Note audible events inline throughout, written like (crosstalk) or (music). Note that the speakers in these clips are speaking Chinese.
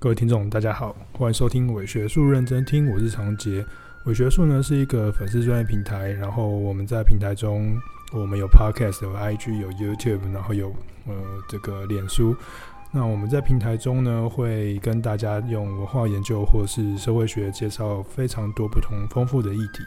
各位听众，大家好，欢迎收听伪学术认真听，我是长杰。伪学术呢是一个粉丝专业平台，然后我们在平台中，我们有 Podcast，有 IG，有 YouTube，然后有呃这个脸书。那我们在平台中呢，会跟大家用文化研究或是社会学介绍非常多不同丰富的议题。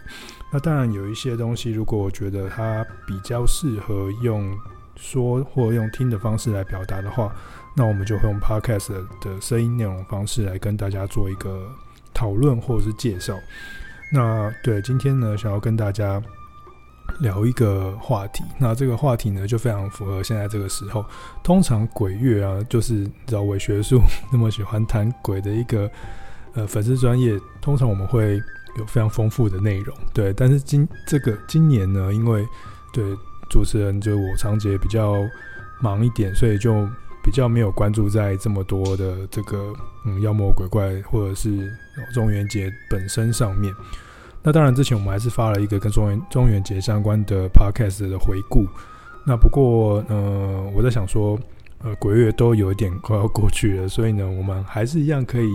那当然有一些东西，如果我觉得它比较适合用说或用听的方式来表达的话，那我们就会用 Podcast 的声音内容方式来跟大家做一个讨论或者是介绍。那对今天呢，想要跟大家聊一个话题。那这个话题呢，就非常符合现在这个时候。通常鬼月啊，就是你知道伪学术那么喜欢谈鬼的一个 (laughs) 呃粉丝专业，通常我们会有非常丰富的内容。对，但是今这个今年呢，因为对主持人就是我长洁比较忙一点，所以就。比较没有关注在这么多的这个嗯妖魔鬼怪或者是中元节本身上面。那当然之前我们还是发了一个跟中元中元节相关的 podcast 的回顾。那不过呃我在想说呃鬼月都有一点快要过去了，所以呢我们还是一样可以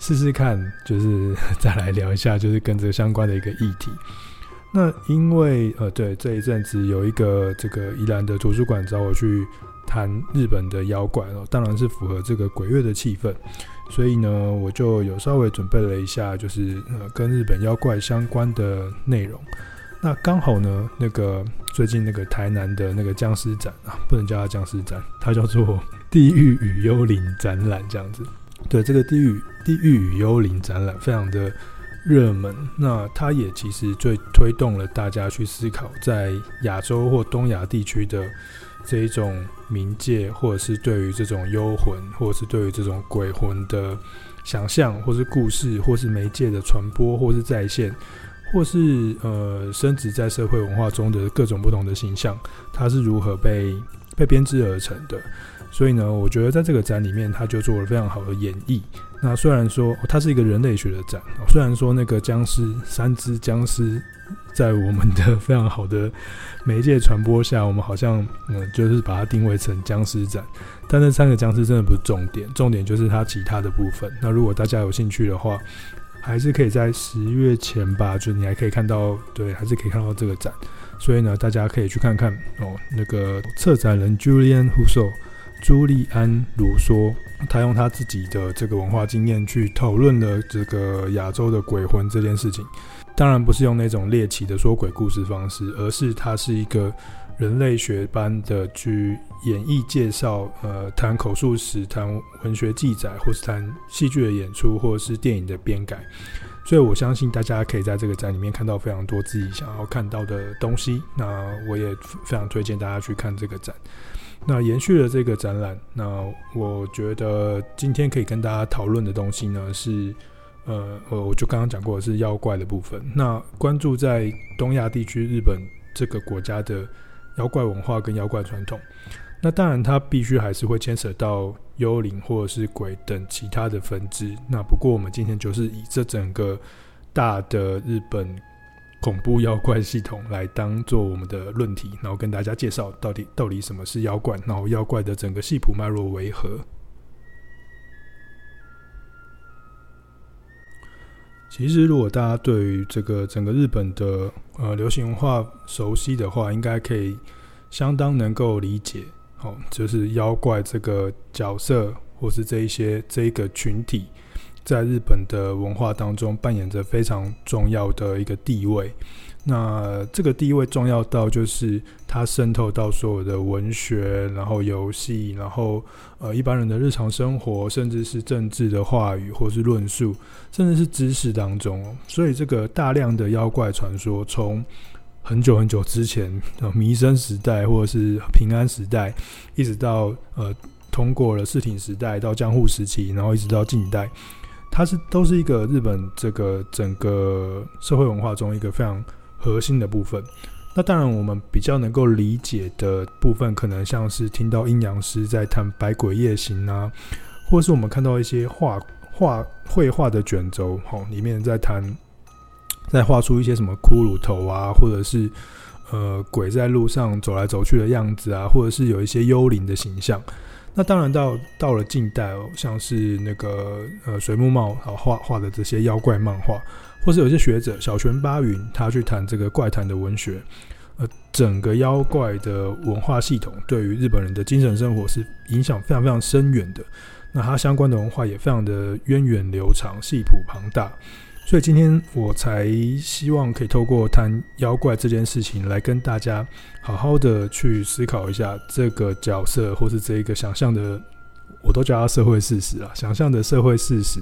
试试看，就是 (laughs) 再来聊一下就是跟这个相关的一个议题。那因为呃对这一阵子有一个这个宜兰的图书馆找我去。谈日本的妖怪哦，当然是符合这个鬼月的气氛，所以呢，我就有稍微准备了一下，就是呃跟日本妖怪相关的内容。那刚好呢，那个最近那个台南的那个僵尸展啊，不能叫它僵尸展，它叫做《地狱与幽灵》展览这样子。对，这个地狱《地狱与幽灵》展览非常的热门，那它也其实最推动了大家去思考在亚洲或东亚地区的。这一种冥界，或者是对于这种幽魂，或者是对于这种鬼魂的想象，或是故事，或是媒介的传播，或是再现，或是呃，深植在社会文化中的各种不同的形象，它是如何被被编织而成的？所以呢，我觉得在这个展里面，他就做了非常好的演绎。那虽然说它是一个人类学的展，虽然说那个僵尸三只僵尸。在我们的非常好的媒介传播下，我们好像嗯，就是把它定位成僵尸展。但那三个僵尸真的不是重点，重点就是它其他的部分。那如果大家有兴趣的话，还是可以在十月前吧，就你还可以看到，对，还是可以看到这个展。所以呢，大家可以去看看哦。那个策展人 Julian Husso 朱利安·卢梭，他用他自己的这个文化经验去讨论了这个亚洲的鬼魂这件事情。当然不是用那种猎奇的说鬼故事方式，而是他是一个人类学般的去演绎、介绍，呃，谈口述史、谈文学记载，或是谈戏剧的演出，或者是电影的编改。所以我相信大家可以在这个展里面看到非常多自己想要看到的东西。那我也非常推荐大家去看这个展。那延续了这个展览，那我觉得今天可以跟大家讨论的东西呢是。呃呃，我就刚刚讲过的是妖怪的部分。那关注在东亚地区日本这个国家的妖怪文化跟妖怪传统，那当然它必须还是会牵扯到幽灵或者是鬼等其他的分支。那不过我们今天就是以这整个大的日本恐怖妖怪系统来当做我们的论题，然后跟大家介绍到底到底什么是妖怪，然后妖怪的整个系谱脉络为何。其实，如果大家对于这个整个日本的呃流行文化熟悉的话，应该可以相当能够理解，哦，就是妖怪这个角色，或是这一些这一个群体，在日本的文化当中扮演着非常重要的一个地位。那这个地位重要到，就是它渗透到所有的文学，然后游戏，然后呃一般人的日常生活，甚至是政治的话语，或是论述，甚至是知识当中。所以这个大量的妖怪传说，从很久很久之前，呃弥生时代或者是平安时代，一直到呃通过了室町时代到江户时期，然后一直到近代，它是都是一个日本这个整个社会文化中一个非常。核心的部分，那当然我们比较能够理解的部分，可能像是听到阴阳师在谈《百鬼夜行》啊，或是我们看到一些画画绘画的卷轴，吼，里面在谈，在画出一些什么骷髅头啊，或者是呃鬼在路上走来走去的样子啊，或者是有一些幽灵的形象。那当然到到了近代哦，像是那个呃水木茂啊画画的这些妖怪漫画，或是有些学者小泉八云他去谈这个怪谈的文学，呃，整个妖怪的文化系统对于日本人的精神生活是影响非常非常深远的。那它相关的文化也非常的源远流长、系谱庞大。所以今天我才希望可以透过谈妖怪这件事情，来跟大家好好的去思考一下这个角色，或是这一个想象的，我都叫它社会事实啊，想象的社会事实，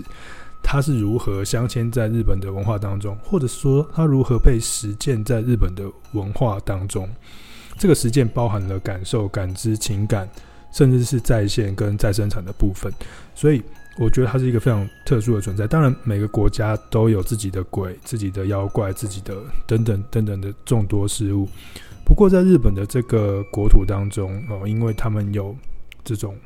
它是如何镶嵌在日本的文化当中，或者说它如何被实践在日本的文化当中。这个实践包含了感受、感知、情感，甚至是再现跟再生产的部分，所以。我觉得它是一个非常特殊的存在。当然，每个国家都有自己的鬼、自己的妖怪、自己的等等等等的众多事物。不过，在日本的这个国土当中，哦，因为他们有这种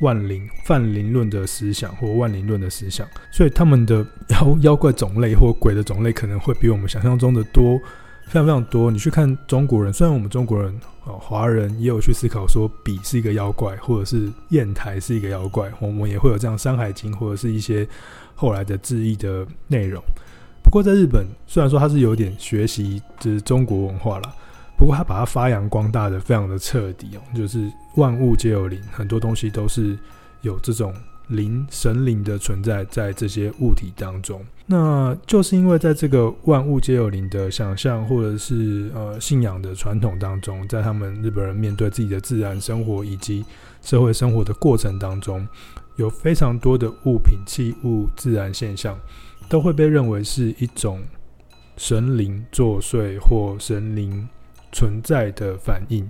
万灵、泛灵论的思想或万灵论的思想，所以他们的妖妖怪种类或鬼的种类可能会比我们想象中的多。非常非常多。你去看中国人，虽然我们中国人哦，华人也有去思考说，笔是一个妖怪，或者是砚台是一个妖怪，我们也会有这样《山海经》或者是一些后来的志异的内容。不过在日本，虽然说它是有点学习就是中国文化啦，不过它把它发扬光大的非常的彻底哦，就是万物皆有灵，很多东西都是有这种。灵神灵的存在在这些物体当中，那就是因为在这个万物皆有灵的想象，或者是呃信仰的传统当中，在他们日本人面对自己的自然生活以及社会生活的过程当中，有非常多的物品、器物、自然现象，都会被认为是一种神灵作祟或神灵存在的反应，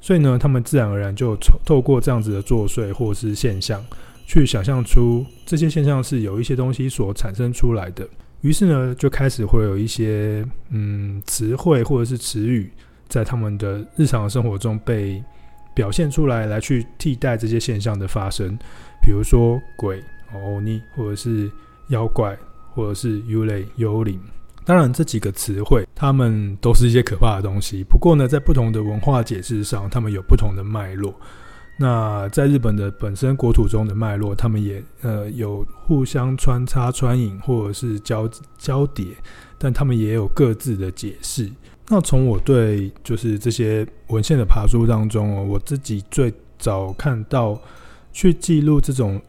所以呢，他们自然而然就透过这样子的作祟或是现象。去想象出这些现象是有一些东西所产生出来的，于是呢，就开始会有一些嗯词汇或者是词语在他们的日常生活中被表现出来，来去替代这些现象的发生。比如说鬼、欧尼，或者是妖怪，或者是幽类、幽灵。当然，这几个词汇它们都是一些可怕的东西。不过呢，在不同的文化解释上，它们有不同的脉络。那在日本的本身国土中的脉络，他们也呃有互相穿插穿引或者是交交叠，但他们也有各自的解释。那从我对就是这些文献的爬书当中哦，我自己最早看到去记录这种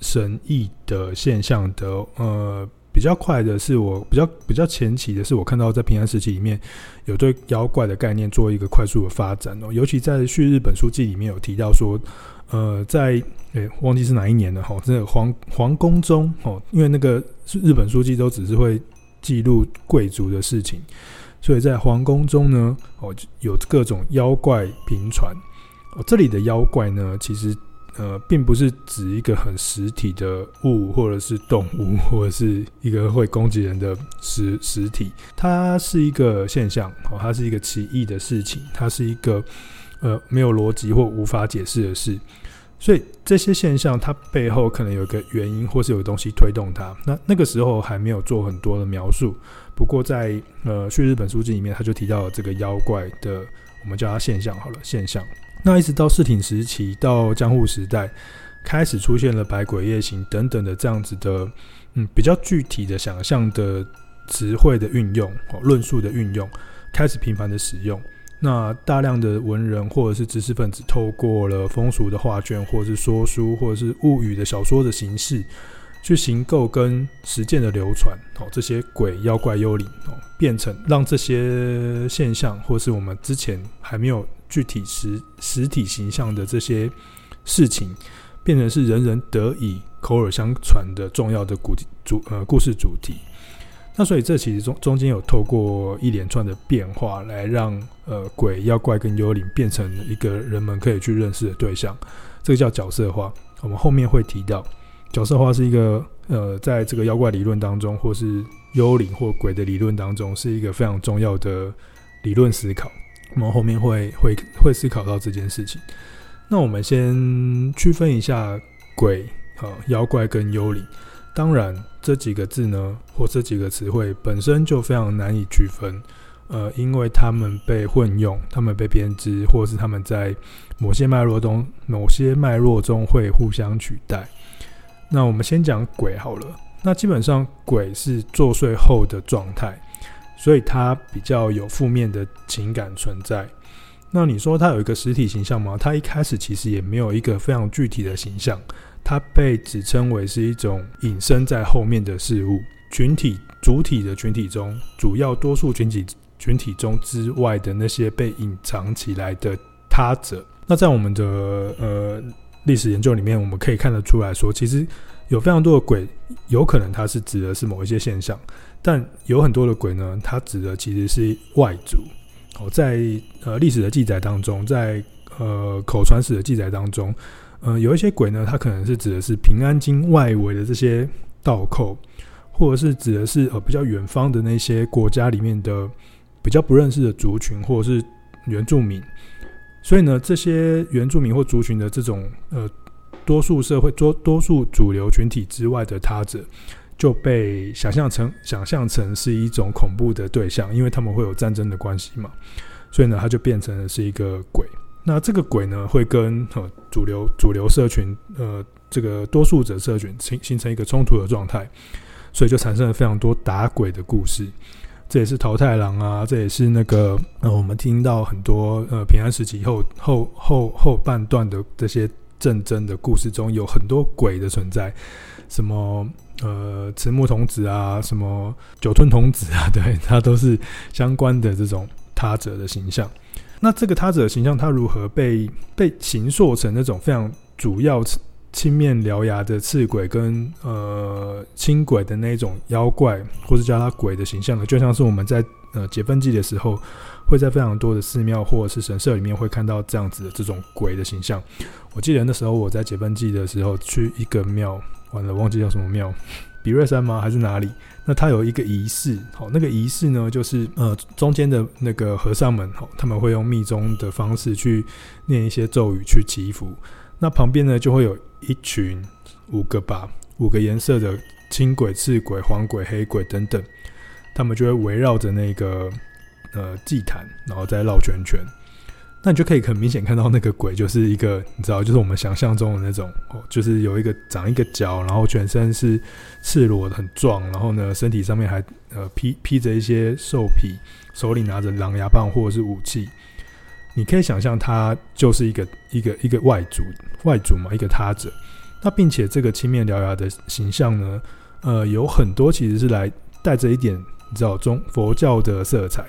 神异的现象的呃。比较快的是我比较比较前期的是我看到在平安时期里面有对妖怪的概念做一个快速的发展哦，尤其在《旭日本书记》里面有提到说，呃，在诶、忘记是哪一年了哈，这个皇皇宫中哦，因为那个日本书记都只是会记录贵族的事情，所以在皇宫中呢哦有各种妖怪频传哦，这里的妖怪呢其实。呃，并不是指一个很实体的物，或者是动物，(laughs) 或者是一个会攻击人的实实体。它是一个现象，哦，它是一个奇异的事情，它是一个呃没有逻辑或无法解释的事。所以这些现象，它背后可能有一个原因，或是有东西推动它。那那个时候还没有做很多的描述。不过在呃《旭日本书籍》里面，他就提到了这个妖怪的，我们叫它现象好了，现象。那一直到室町时期到江户时代，开始出现了百鬼夜行等等的这样子的，嗯，比较具体的想象的词汇的运用，哦，论述的运用，开始频繁的使用。那大量的文人或者是知识分子，透过了风俗的画卷，或者是说书，或者是物语的小说的形式，去形构跟实践的流传，哦，这些鬼、妖怪、幽灵，哦，变成让这些现象，或是我们之前还没有。具体实实体形象的这些事情，变成是人人得以口耳相传的重要的故主呃故事主题。那所以这其实中中间有透过一连串的变化，来让呃鬼、妖怪跟幽灵变成一个人们可以去认识的对象。这个叫角色化。我们后面会提到，角色化是一个呃在这个妖怪理论当中，或是幽灵或鬼的理论当中，是一个非常重要的理论思考。我们后面会会会思考到这件事情。那我们先区分一下鬼、啊妖怪跟幽灵。当然，这几个字呢，或这几个词汇本身就非常难以区分。呃，因为他们被混用，他们被编织，或是他们在某些脉络中，某些脉络中会互相取代。那我们先讲鬼好了。那基本上鬼是作祟后的状态，所以它比较有负面的情感存在。那你说它有一个实体形象吗？它一开始其实也没有一个非常具体的形象，它被指称为是一种隐身在后面的事物。群体主体的群体中，主要多数群体群体中之外的那些被隐藏起来的他者。那在我们的呃历史研究里面，我们可以看得出来说，其实。有非常多的鬼，有可能它是指的是某一些现象，但有很多的鬼呢，它指的其实是外族。哦，在呃历史的记载当中，在呃口传史的记载当中，呃有一些鬼呢，它可能是指的是平安京外围的这些道寇，或者是指的是呃比较远方的那些国家里面的比较不认识的族群，或者是原住民。所以呢，这些原住民或族群的这种呃。多数社会多多数主流群体之外的他者，就被想象成想象成是一种恐怖的对象，因为他们会有战争的关系嘛，所以呢，他就变成了是一个鬼。那这个鬼呢，会跟呃主流主流社群呃这个多数者社群形形成一个冲突的状态，所以就产生了非常多打鬼的故事。这也是桃太郎啊，这也是那个呃我们听到很多呃平安时期后后后后半段的这些。战争的故事中有很多鬼的存在，什么呃慈木童子啊，什么酒吞童子啊，(laughs) 对，它都是相关的这种他者的形象。那这个他者的形象，它如何被被形塑成那种非常主要青面獠牙的赤鬼跟呃青鬼的那种妖怪，或是叫他鬼的形象呢？就像是我们在呃解分记的时候。会在非常多的寺庙或者是神社里面会看到这样子的这种鬼的形象。我记得那时候我在解分记的时候去一个庙，完了忘记叫什么庙，(laughs) 比瑞山吗？还是哪里？那它有一个仪式，好，那个仪式呢，就是呃中间的那个和尚们，好，他们会用密宗的方式去念一些咒语去祈福。那旁边呢就会有一群五个吧，五个颜色的青鬼、赤鬼、黄鬼、黑鬼等等，他们就会围绕着那个。呃，祭坛，然后再绕圈圈，那你就可以很明显看到那个鬼就是一个，你知道，就是我们想象中的那种，哦，就是有一个长一个角，然后全身是赤裸的，很壮，然后呢，身体上面还呃披披着一些兽皮，手里拿着狼牙棒或者是武器，你可以想象他就是一个一个一个外族，外族嘛，一个他者。那并且这个青面獠牙的形象呢，呃，有很多其实是来带着一点，你知道，中佛教的色彩。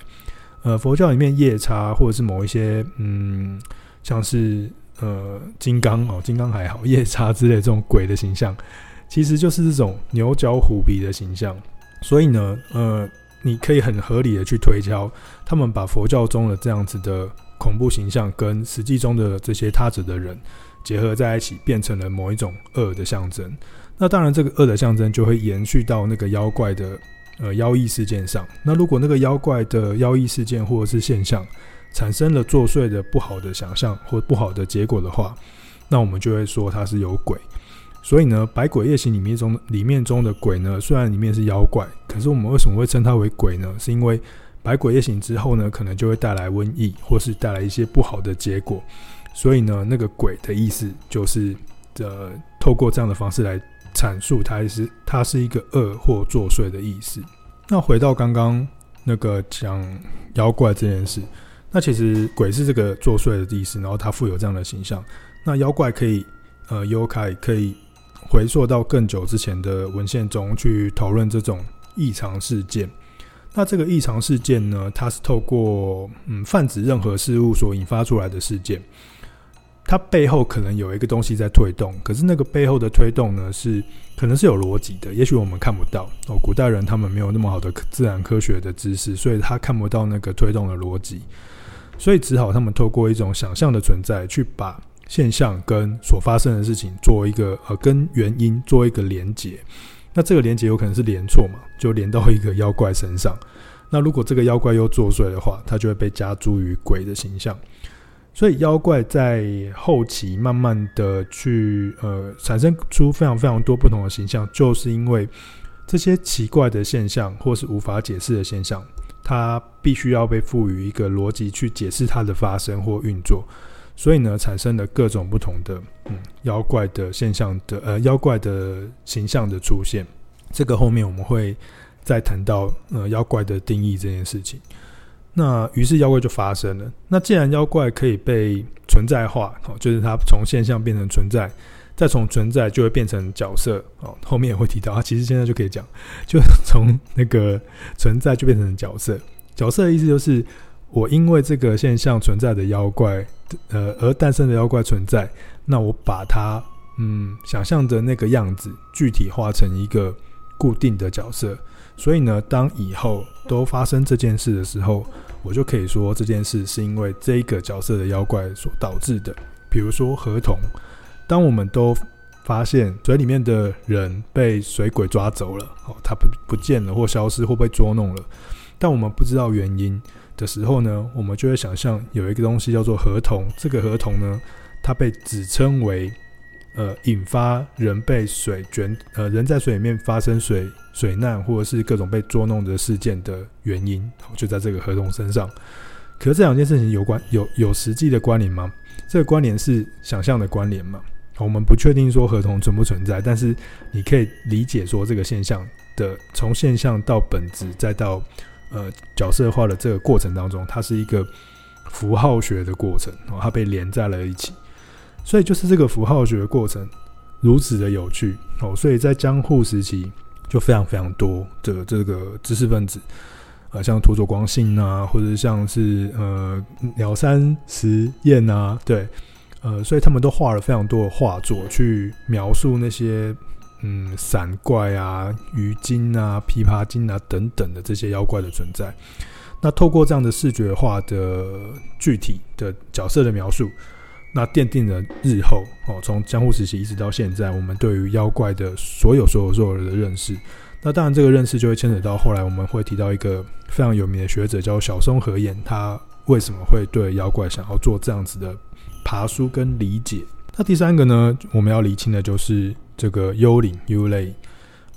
呃，佛教里面夜叉或者是某一些嗯，像是呃金刚哦，金刚还好，(laughs) 夜叉之类这种鬼的形象，其实就是这种牛角虎皮的形象。所以呢，呃，你可以很合理的去推敲，他们把佛教中的这样子的恐怖形象跟实际中的这些他者的人结合在一起，变成了某一种恶的象征。那当然，这个恶的象征就会延续到那个妖怪的。呃，妖异事件上，那如果那个妖怪的妖异事件或者是现象产生了作祟的不好的想象或不好的结果的话，那我们就会说它是有鬼。所以呢，《百鬼夜行》里面中里面中的鬼呢，虽然里面是妖怪，可是我们为什么会称它为鬼呢？是因为《百鬼夜行》之后呢，可能就会带来瘟疫，或是带来一些不好的结果。所以呢，那个鬼的意思就是，呃，透过这样的方式来。阐述它是它是一个恶或作祟的意思。那回到刚刚那个讲妖怪这件事，那其实鬼是这个作祟的意思，然后它富有这样的形象。那妖怪可以呃幽开可以回溯到更久之前的文献中去讨论这种异常事件。那这个异常事件呢，它是透过嗯泛指任何事物所引发出来的事件。它背后可能有一个东西在推动，可是那个背后的推动呢，是可能是有逻辑的，也许我们看不到哦。古代人他们没有那么好的自然科学的知识，所以他看不到那个推动的逻辑，所以只好他们透过一种想象的存在，去把现象跟所发生的事情做一个呃跟原因做一个连结。那这个连结有可能是连错嘛，就连到一个妖怪身上。那如果这个妖怪又作祟的话，它就会被加诸于鬼的形象。所以妖怪在后期慢慢的去呃产生出非常非常多不同的形象，就是因为这些奇怪的现象或是无法解释的现象，它必须要被赋予一个逻辑去解释它的发生或运作，所以呢，产生了各种不同的嗯妖怪的现象的呃妖怪的形象的出现。这个后面我们会再谈到呃妖怪的定义这件事情。那于是妖怪就发生了。那既然妖怪可以被存在化，哦，就是它从现象变成存在，再从存在就会变成角色，哦，后面也会提到，啊其实现在就可以讲，就 (laughs) 从那个存在就变成角色。角色的意思就是，我因为这个现象存在的妖怪，呃，而诞生的妖怪存在，那我把它，嗯，想象的那个样子具体化成一个固定的角色。所以呢，当以后都发生这件事的时候，我就可以说这件事是因为这个角色的妖怪所导致的。比如说合同，当我们都发现水里面的人被水鬼抓走了，哦，他不不见了或消失或被捉弄了，但我们不知道原因的时候呢，我们就会想象有一个东西叫做合同。这个合同呢，它被指称为。呃，引发人被水卷，呃，人在水里面发生水水难，或者是各种被捉弄的事件的原因，就在这个合同身上。可是这两件事情有关，有有实际的关联吗？这个关联是想象的关联吗？我们不确定说合同存不存在，但是你可以理解说这个现象的从现象到本质，再到呃角色化的这个过程当中，它是一个符号学的过程，它被连在了一起。所以就是这个符号学的过程如此的有趣哦，所以在江户时期就非常非常多的这个知识分子啊，像土佐光信啊，或者像是呃鸟山实验啊，对，呃，所以他们都画了非常多的画作去描述那些嗯伞怪啊、鱼精啊、琵琶精啊等等的这些妖怪的存在。那透过这样的视觉化的具体的角色的描述。那奠定了日后哦，从江户时期一直到现在，我们对于妖怪的所有所有所有的认识。那当然，这个认识就会牵扯到后来我们会提到一个非常有名的学者叫小松和彦，他为什么会对妖怪想要做这样子的爬梳跟理解？那第三个呢，我们要厘清的就是这个幽灵幽灵，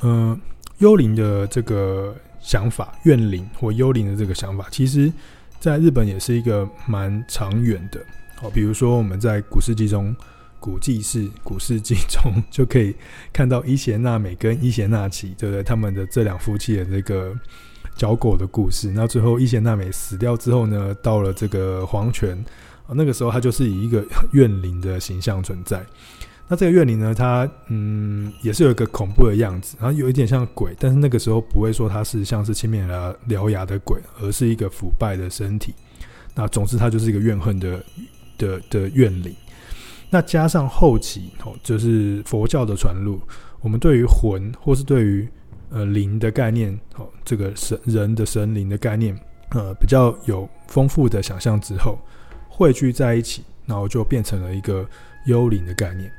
嗯，幽灵的这个想法，怨灵或幽灵的这个想法，其实在日本也是一个蛮长远的。哦，比如说我们在古世纪中，古记事古世纪中 (laughs) 就可以看到伊邪那美跟伊邪那岐，对不对？他们的这两夫妻的这个交媾的故事。那最后伊邪那美死掉之后呢，到了这个黄泉，那个时候他就是以一个 (laughs) 怨灵的形象存在。那这个怨灵呢，它嗯也是有一个恐怖的样子，然后有一点像鬼，但是那个时候不会说它是像是青面獠牙的鬼，而是一个腐败的身体。那总之，它就是一个怨恨的。的的怨灵，那加上后期哦，就是佛教的传入，我们对于魂或是对于呃灵的概念哦，这个神人的神灵的概念，呃比较有丰富的想象之后，汇聚在一起，然后就变成了一个幽灵的概念。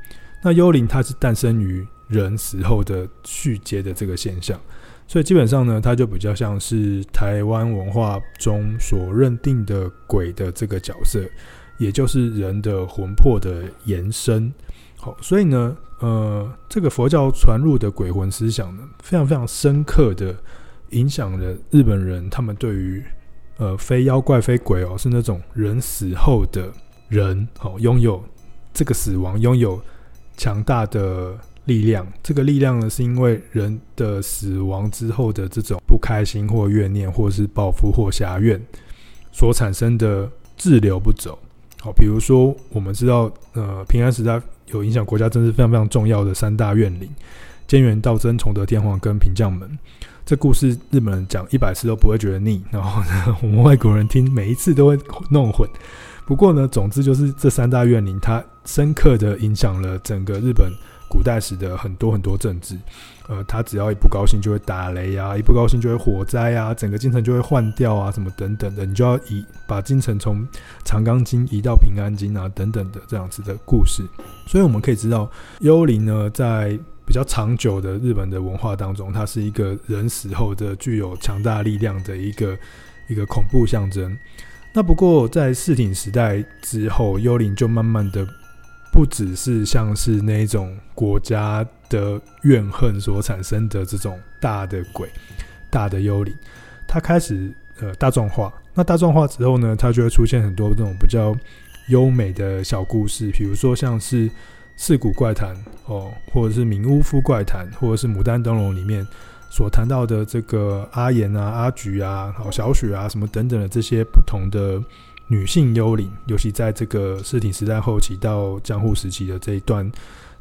那幽灵它是诞生于人死后的续接的这个现象，所以基本上呢，它就比较像是台湾文化中所认定的鬼的这个角色。也就是人的魂魄的延伸，好，所以呢，呃，这个佛教传入的鬼魂思想呢，非常非常深刻的影响了日本人，他们对于呃非妖怪非鬼哦，是那种人死后的人，好，拥有这个死亡，拥有强大的力量。这个力量呢，是因为人的死亡之后的这种不开心或怨念，或是报复或挟怨所产生的滞留不走。好，比如说我们知道，呃，平安时代有影响国家政治非常非常重要的三大怨灵：菅原道真、崇德天皇跟平将门。这故事日本人讲一百次都不会觉得腻，然后呢，(laughs) 我们外国人听每一次都会弄混。不过呢，总之就是这三大怨灵，它深刻的影响了整个日本。古代史的很多很多政治，呃，他只要一不高兴就会打雷啊，一不高兴就会火灾啊，整个京城就会换掉啊，什么等等的，你就要移把京城从长冈京移到平安京啊，等等的这样子的故事。所以我们可以知道，幽灵呢，在比较长久的日本的文化当中，它是一个人死后的具有强大力量的一个一个恐怖象征。那不过在室町时代之后，幽灵就慢慢的。不只是像是那种国家的怨恨所产生的这种大的鬼、大的幽灵，它开始呃大众化。那大众化之后呢，它就会出现很多这种比较优美的小故事，比如说像是《四谷怪谈》哦，或者是《名巫夫怪谈》，或者是《牡丹灯笼》里面所谈到的这个阿言啊、阿菊啊、好小雪啊什么等等的这些不同的女性幽灵，尤其在这个室町时代后期到江户时期的这一段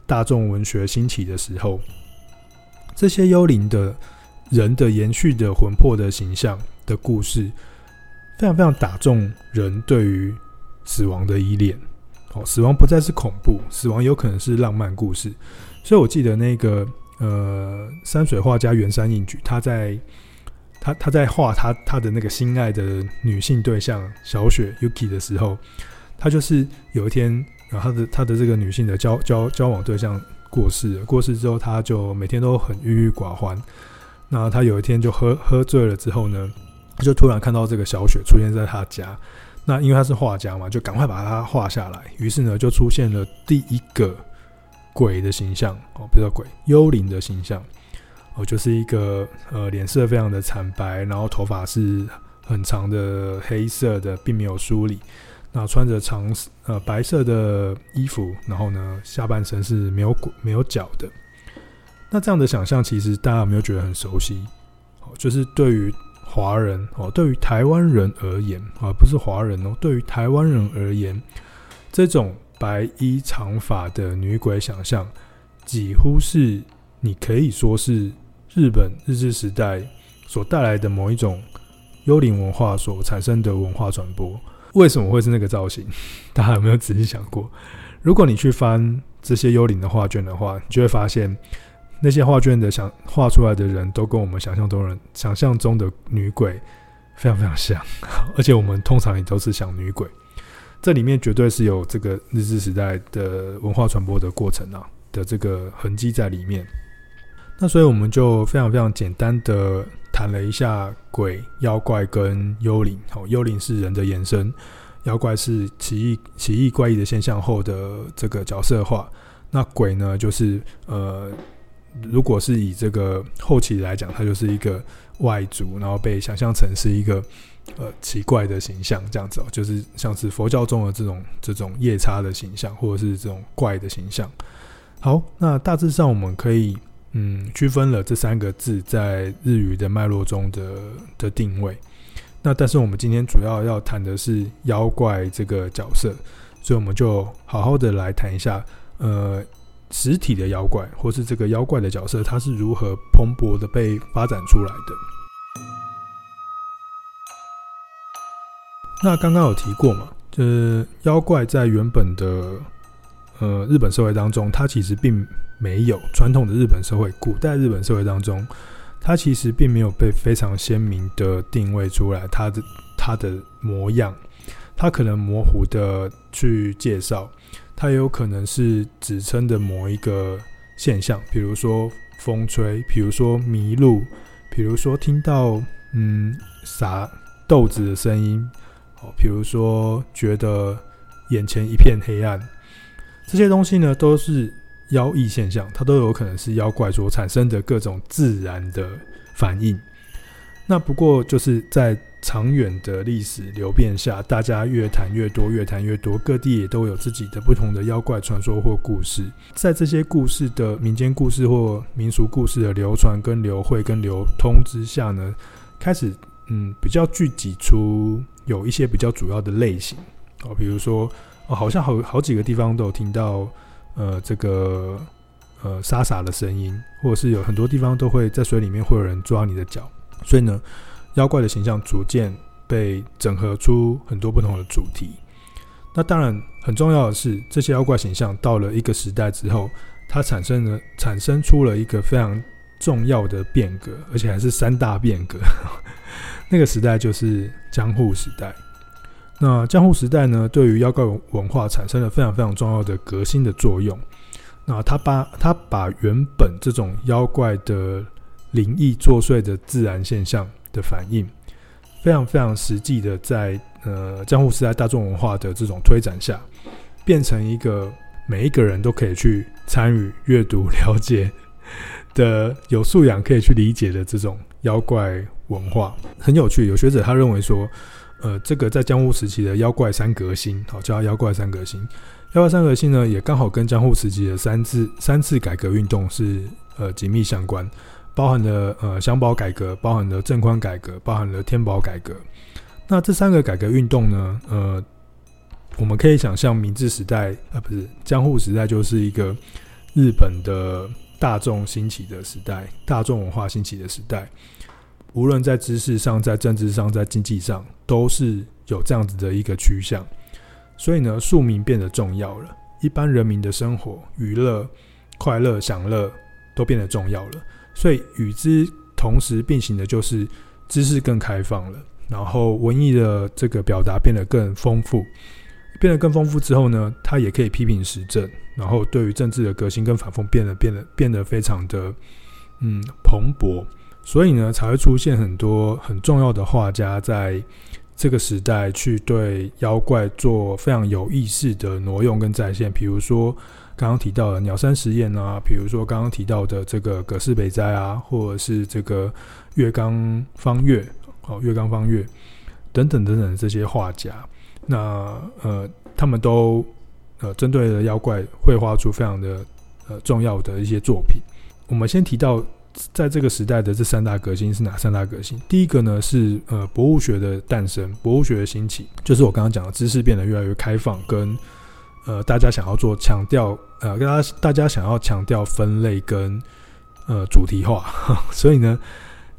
大众文学兴起的时候，这些幽灵的人的延续的魂魄的形象的故事，非常非常打中人对于死亡的依恋。哦，死亡不再是恐怖，死亡有可能是浪漫故事。所以我记得那个呃，山水画家原山应举，他在他他在画他他的那个心爱的女性对象小雪 Yuki 的时候，他就是有一天，然后他的他的这个女性的交交交往对象过世了，过世之后，他就每天都很郁郁寡欢。那他有一天就喝喝醉了之后呢，他就突然看到这个小雪出现在他家。那因为他是画家嘛，就赶快把他画下来。于是呢，就出现了第一个鬼的形象哦，不叫鬼，幽灵的形象我，就是一个呃脸色非常的惨白，然后头发是很长的黑色的，并没有梳理。那穿着长呃白色的衣服，然后呢下半身是没有骨没有脚的。那这样的想象，其实大家有没有觉得很熟悉？哦，就是对于。华人哦，对于台湾人而言啊，不是华人哦，对于台湾人而言，这种白衣长发的女鬼想象，几乎是你可以说是日本日治时代所带来的某一种幽灵文化所产生的文化传播。为什么会是那个造型？(laughs) 大家有没有仔细想过？如果你去翻这些幽灵的画卷的话，你就会发现。那些画卷的想画出来的人都跟我们想象中人想象中的女鬼非常非常像，而且我们通常也都是想女鬼，这里面绝对是有这个日治时代的文化传播的过程啊的这个痕迹在里面。那所以我们就非常非常简单的谈了一下鬼、妖怪跟幽灵。好，幽灵是人的延伸，妖怪是奇异奇异怪异的现象后的这个角色化。那鬼呢，就是呃。如果是以这个后期来讲，它就是一个外族，然后被想象成是一个呃奇怪的形象，这样子哦，就是像是佛教中的这种这种夜叉的形象，或者是这种怪的形象。好，那大致上我们可以嗯区分了这三个字在日语的脉络中的的定位。那但是我们今天主要要谈的是妖怪这个角色，所以我们就好好的来谈一下呃。实体的妖怪，或是这个妖怪的角色，它是如何蓬勃的被发展出来的？那刚刚有提过嘛，就是妖怪在原本的呃日本社会当中，它其实并没有传统的日本社会，古代日本社会当中，它其实并没有被非常鲜明的定位出来，它的它的模样，它可能模糊的去介绍。它也有可能是指称的某一个现象，比如说风吹，比如说迷路，比如说听到嗯撒豆子的声音，哦，比如说觉得眼前一片黑暗，这些东西呢都是妖异现象，它都有可能是妖怪所产生的各种自然的反应。那不过就是在。长远的历史流变下，大家越谈越多，越谈越多，各地也都有自己的不同的妖怪传说或故事。在这些故事的民间故事或民俗故事的流传、跟流会、跟流通之下呢，开始嗯比较聚集出有一些比较主要的类型哦，比如说哦，好像好好几个地方都有听到呃这个呃沙沙的声音，或者是有很多地方都会在水里面会有人抓你的脚，所以呢。妖怪的形象逐渐被整合出很多不同的主题。那当然很重要的是，这些妖怪形象到了一个时代之后，它产生了产生出了一个非常重要的变革，而且还是三大变革。(laughs) 那个时代就是江户时代。那江户时代呢，对于妖怪文化产生了非常非常重要的革新的作用。那他把他把原本这种妖怪的灵异作祟的自然现象。的反应非常非常实际的，在呃江户时代大众文化的这种推展下，变成一个每一个人都可以去参与、阅读、(laughs) 了解的有素养，可以去理解的这种妖怪文化，很有趣。有学者他认为说，呃，这个在江户时期的妖怪三革新，好叫妖怪三革新。妖怪三革新呢，也刚好跟江户时期的三次三次改革运动是呃紧密相关，包含了呃享保改革，包含了正宽改革，包含了天保改革。那这三个改革运动呢，呃，我们可以想象明治时代啊，呃，不是江户时代，就是一个日本的大众兴起的时代，大众文化兴起的时代。无论在知识上、在政治上、在经济上，都是有这样子的一个趋向。所以呢，庶民变得重要了，一般人民的生活、娱乐、快乐、享乐都变得重要了。所以与之同时并行的就是知识更开放了，然后文艺的这个表达变得更丰富。变得更丰富之后呢，他也可以批评时政，然后对于政治的革新跟反讽变得变得变得非常的嗯蓬勃。所以呢，才会出现很多很重要的画家在这个时代去对妖怪做非常有意识的挪用跟再现。比如说刚刚提到的鸟山实验啊，比如说刚刚提到的这个葛饰北斋啊，或者是这个月冈芳月，哦，月冈芳月等等等等这些画家，那呃，他们都呃针对了妖怪绘画出非常的呃重要的一些作品。我们先提到。在这个时代的这三大革新是哪三大革新？第一个呢是呃博物学的诞生，博物学的兴起，就是我刚刚讲的知识变得越来越开放，跟呃大家想要做强调，呃大家大家想要强调分类跟呃主题化，(laughs) 所以呢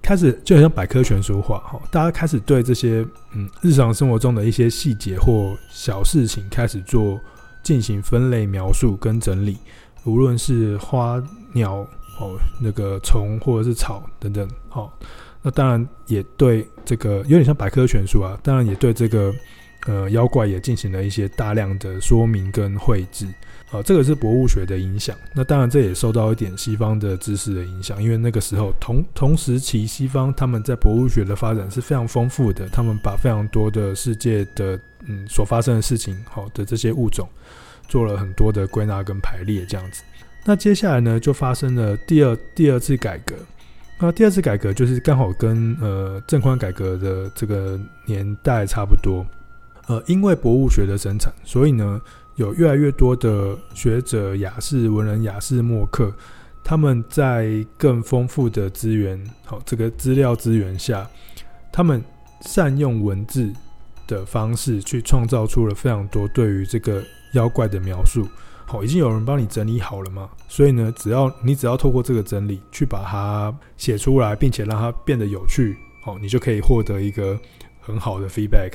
开始就很像百科全书化哈，大家开始对这些嗯日常生活中的一些细节或小事情开始做进行分类描述跟整理，无论是花鸟。哦，那个虫或者是草等等，好、哦，那当然也对这个有点像百科全书啊。当然也对这个呃妖怪也进行了一些大量的说明跟绘制，啊、哦，这个是博物学的影响。那当然这也受到一点西方的知识的影响，因为那个时候同同时期西方他们在博物学的发展是非常丰富的，他们把非常多的世界的嗯所发生的事情，好的这些物种做了很多的归纳跟排列，这样子。那接下来呢，就发生了第二第二次改革。那第二次改革就是刚好跟呃正宽改革的这个年代差不多。呃，因为博物学的生产，所以呢，有越来越多的学者、雅士、文人、雅士、墨客，他们在更丰富的资源，好这个资料资源下，他们善用文字的方式去创造出了非常多对于这个妖怪的描述。好，已经有人帮你整理好了嘛？所以呢，只要你只要透过这个整理去把它写出来，并且让它变得有趣，好，你就可以获得一个很好的 feedback。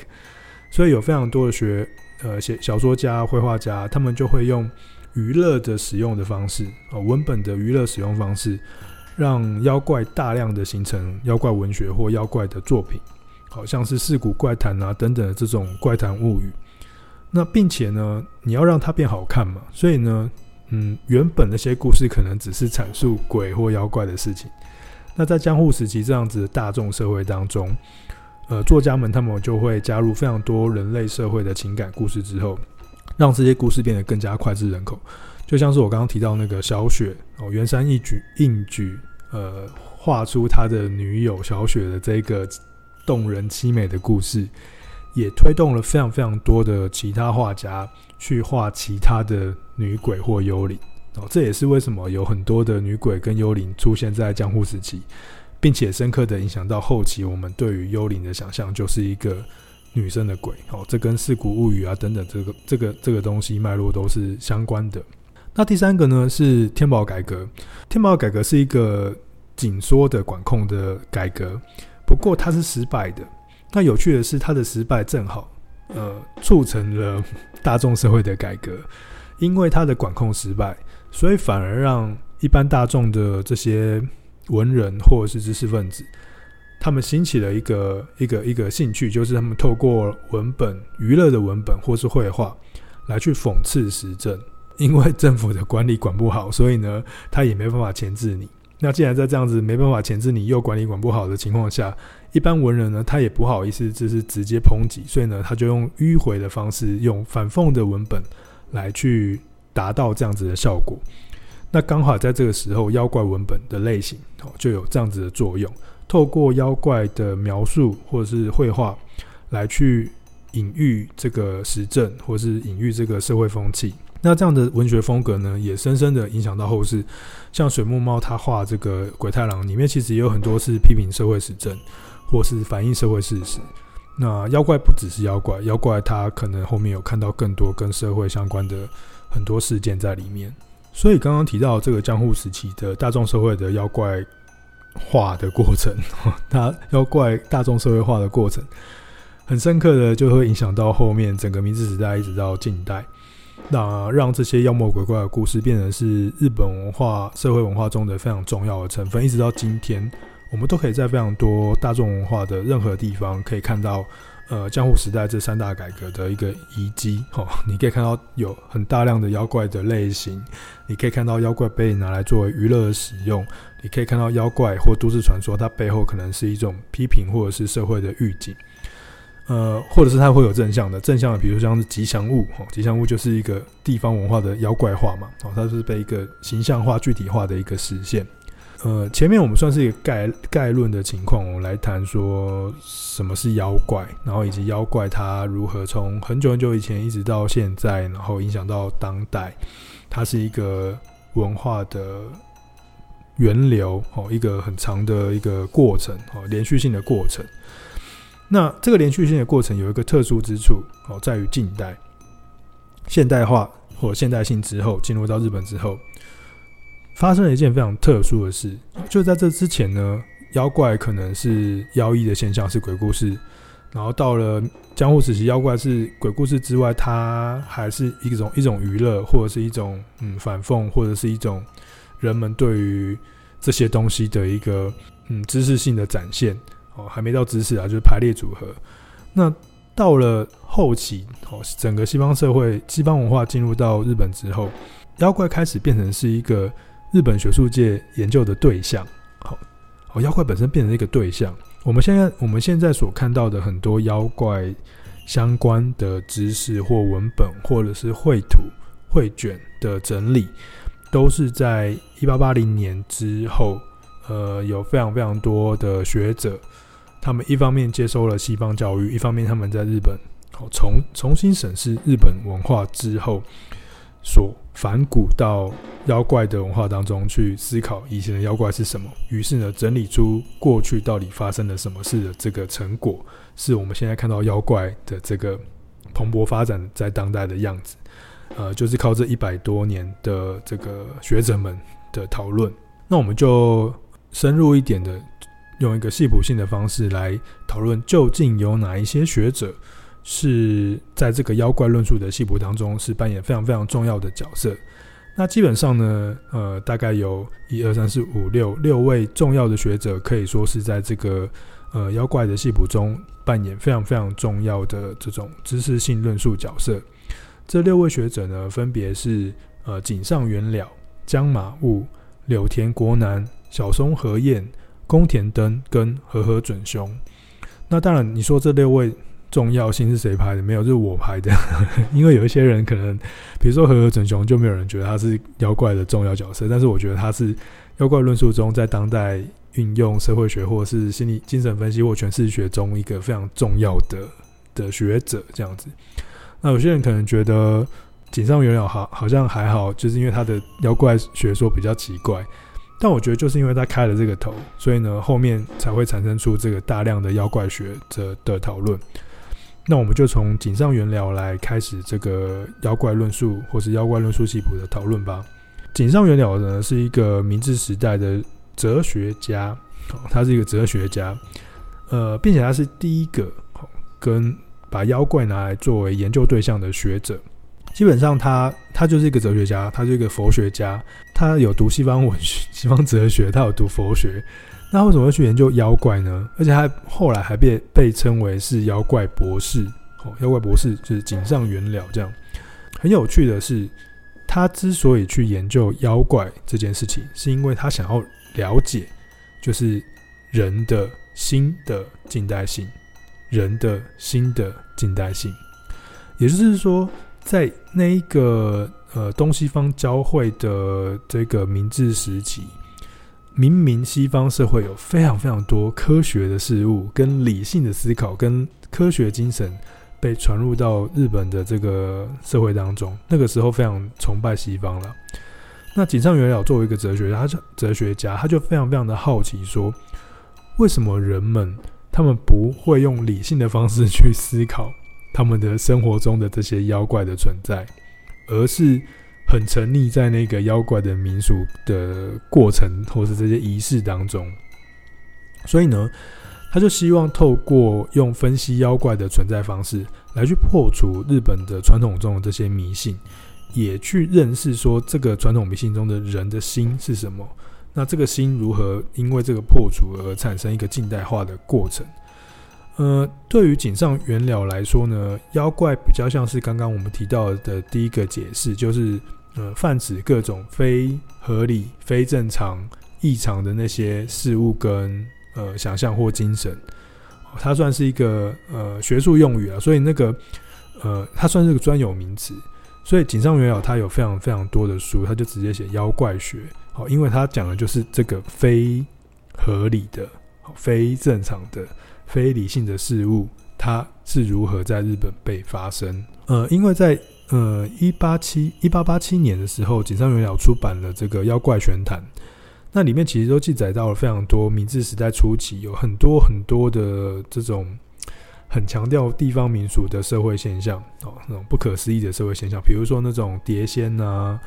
所以有非常多的学呃写小说家、绘画家，他们就会用娱乐的使用的方式，啊，文本的娱乐使用方式，让妖怪大量的形成妖怪文学或妖怪的作品，好像是世古怪谈啊等等的这种怪谈物语。那并且呢，你要让它变好看嘛，所以呢，嗯，原本那些故事可能只是阐述鬼或妖怪的事情。那在江户时期这样子的大众社会当中，呃，作家们他们就会加入非常多人类社会的情感故事之后，让这些故事变得更加脍炙人口。就像是我刚刚提到那个小雪哦，原山一举硬举呃画出他的女友小雪的这个动人凄美的故事。也推动了非常非常多的其他画家去画其他的女鬼或幽灵哦，这也是为什么有很多的女鬼跟幽灵出现在江户时期，并且深刻的影响到后期我们对于幽灵的想象，就是一个女生的鬼哦，这跟世古物语啊等等这个这个这个东西脉络都是相关的。那第三个呢是天保改革，天保改革是一个紧缩的管控的改革，不过它是失败的。那有趣的是，他的失败正好，呃，促成了 (laughs) 大众社会的改革。因为他的管控失败，所以反而让一般大众的这些文人或者是知识分子，他们兴起了一个一个一个兴趣，就是他们透过文本、娱乐的文本或是绘画，来去讽刺时政。因为政府的管理管不好，所以呢，他也没办法钳制你。那既然在这样子没办法钳制你又管理管不好的情况下，一般文人呢，他也不好意思就是直接抨击，所以呢，他就用迂回的方式，用反讽的文本来去达到这样子的效果。那刚好在这个时候，妖怪文本的类型哦就有这样子的作用，透过妖怪的描述或者是绘画来去隐喻这个时政，或是隐喻这个社会风气。那这样的文学风格呢，也深深的影响到后世。像水木猫他画这个鬼太郎里面，其实也有很多是批评社会时政，或是反映社会事实。那妖怪不只是妖怪，妖怪它可能后面有看到更多跟社会相关的很多事件在里面。所以刚刚提到这个江户时期的大众社会的妖怪化的过程，(laughs) 它妖怪大众社会化的过程，很深刻的就会影响到后面整个明治时代一直到近代，那让这些妖魔鬼怪的故事变成是日本文化社会文化中的非常重要的成分，一直到今天。我们都可以在非常多大众文化的任何地方可以看到，呃，江户时代这三大改革的一个遗迹。哦，你可以看到有很大量的妖怪的类型，你可以看到妖怪被拿来作为娱乐使用，你可以看到妖怪或都市传说，它背后可能是一种批评或者是社会的预警，呃，或者是它会有正向的，正向的，比如像是吉祥物，哦，吉祥物就是一个地方文化的妖怪化嘛，哦，它是被一个形象化、具体化的一个实现。呃，前面我们算是一个概概论的情况，我们来谈说什么是妖怪，然后以及妖怪它如何从很久很久以前一直到现在，然后影响到当代，它是一个文化的源流哦，一个很长的一个过程哦，连续性的过程。那这个连续性的过程有一个特殊之处哦，在于近代现代化或现代性之后，进入到日本之后。发生了一件非常特殊的事，就在这之前呢，妖怪可能是妖异的现象，是鬼故事。然后到了江户时期，妖怪是鬼故事之外，它还是一种一种娱乐，或者是一种嗯反讽，或者是一种人们对于这些东西的一个嗯知识性的展现。哦，还没到知识啊，就是排列组合。那到了后期，哦，整个西方社会、西方文化进入到日本之后，妖怪开始变成是一个。日本学术界研究的对象，好，哦，妖怪本身变成一个对象。我们现在我们现在所看到的很多妖怪相关的知识或文本，或者是绘图、绘卷的整理，都是在一八八零年之后，呃，有非常非常多的学者，他们一方面接收了西方教育，一方面他们在日本，好，重重新审视日本文化之后。所反古到妖怪的文化当中去思考以前的妖怪是什么，于是呢，整理出过去到底发生了什么事的这个成果，是我们现在看到妖怪的这个蓬勃发展在当代的样子。呃，就是靠这一百多年的这个学者们的讨论，那我们就深入一点的用一个系谱性的方式来讨论，究竟有哪一些学者。是在这个妖怪论述的系谱当中，是扮演非常非常重要的角色。那基本上呢，呃，大概有一二三四五六六位重要的学者，可以说是在这个呃妖怪的系谱中扮演非常非常重要的这种知识性论述角色。这六位学者呢，分别是呃井上元了、江马务、柳田国男、小松和彦、宫田登跟和和准雄。那当然，你说这六位。重要性是谁拍的？没有，就是我拍的。(laughs) 因为有一些人可能，比如说和合准雄，就没有人觉得他是妖怪的重要角色。但是我觉得他是妖怪论述中，在当代运用社会学或是心理精神分析或诠释学中一个非常重要的的学者。这样子，那有些人可能觉得井上元了好好像还好，就是因为他的妖怪学说比较奇怪。但我觉得就是因为他开了这个头，所以呢，后面才会产生出这个大量的妖怪学者的讨论。那我们就从井上元了来开始这个妖怪论述，或是妖怪论述系谱的讨论吧。井上原了呢是一个明治时代的哲学家，他是一个哲学家，呃，并且他是第一个跟把妖怪拿来作为研究对象的学者。基本上他他就是一个哲学家，他是一个佛学家，他有读西方文学、西方哲学，他有读佛学。那为什么会去研究妖怪呢？而且他后来还被被称为是妖怪博士。哦，妖怪博士就是井上元了这样。很有趣的是，他之所以去研究妖怪这件事情，是因为他想要了解，就是人的心的近代性，人的心的近代性。也就是说，在那一个呃东西方交汇的这个明治时期。明明西方社会有非常非常多科学的事物，跟理性的思考，跟科学精神被传入到日本的这个社会当中，那个时候非常崇拜西方了。那井上元了作为一个哲学家，他就哲学家，他就非常非常的好奇，说为什么人们他们不会用理性的方式去思考他们的生活中的这些妖怪的存在，而是很沉溺在那个妖怪的民俗的过程或是这些仪式当中。所以呢，他就希望透过用分析妖怪的存在方式来去破除日本的传统中的这些迷信。也去认识说这个传统迷信中的人的心是什么？那这个心如何因为这个破除而产生一个近代化的过程？呃，对于井上元了来说呢，妖怪比较像是刚刚我们提到的第一个解释，就是呃泛指各种非合理、非正常、异常的那些事物跟呃想象或精神。它算是一个呃学术用语啊，所以那个呃它算是个专有名词。所以井上元了他有非常非常多的书，他就直接写妖怪学，好，因为他讲的就是这个非合理的、非正常的、非理性的事物，它是如何在日本被发生。呃，因为在呃一八七一八八七年的时候，井上元了出版了这个《妖怪玄谈》，那里面其实都记载到了非常多明治时代初期有很多很多的这种。很强调地方民俗的社会现象哦，那种不可思议的社会现象，比如说那种碟仙、啊，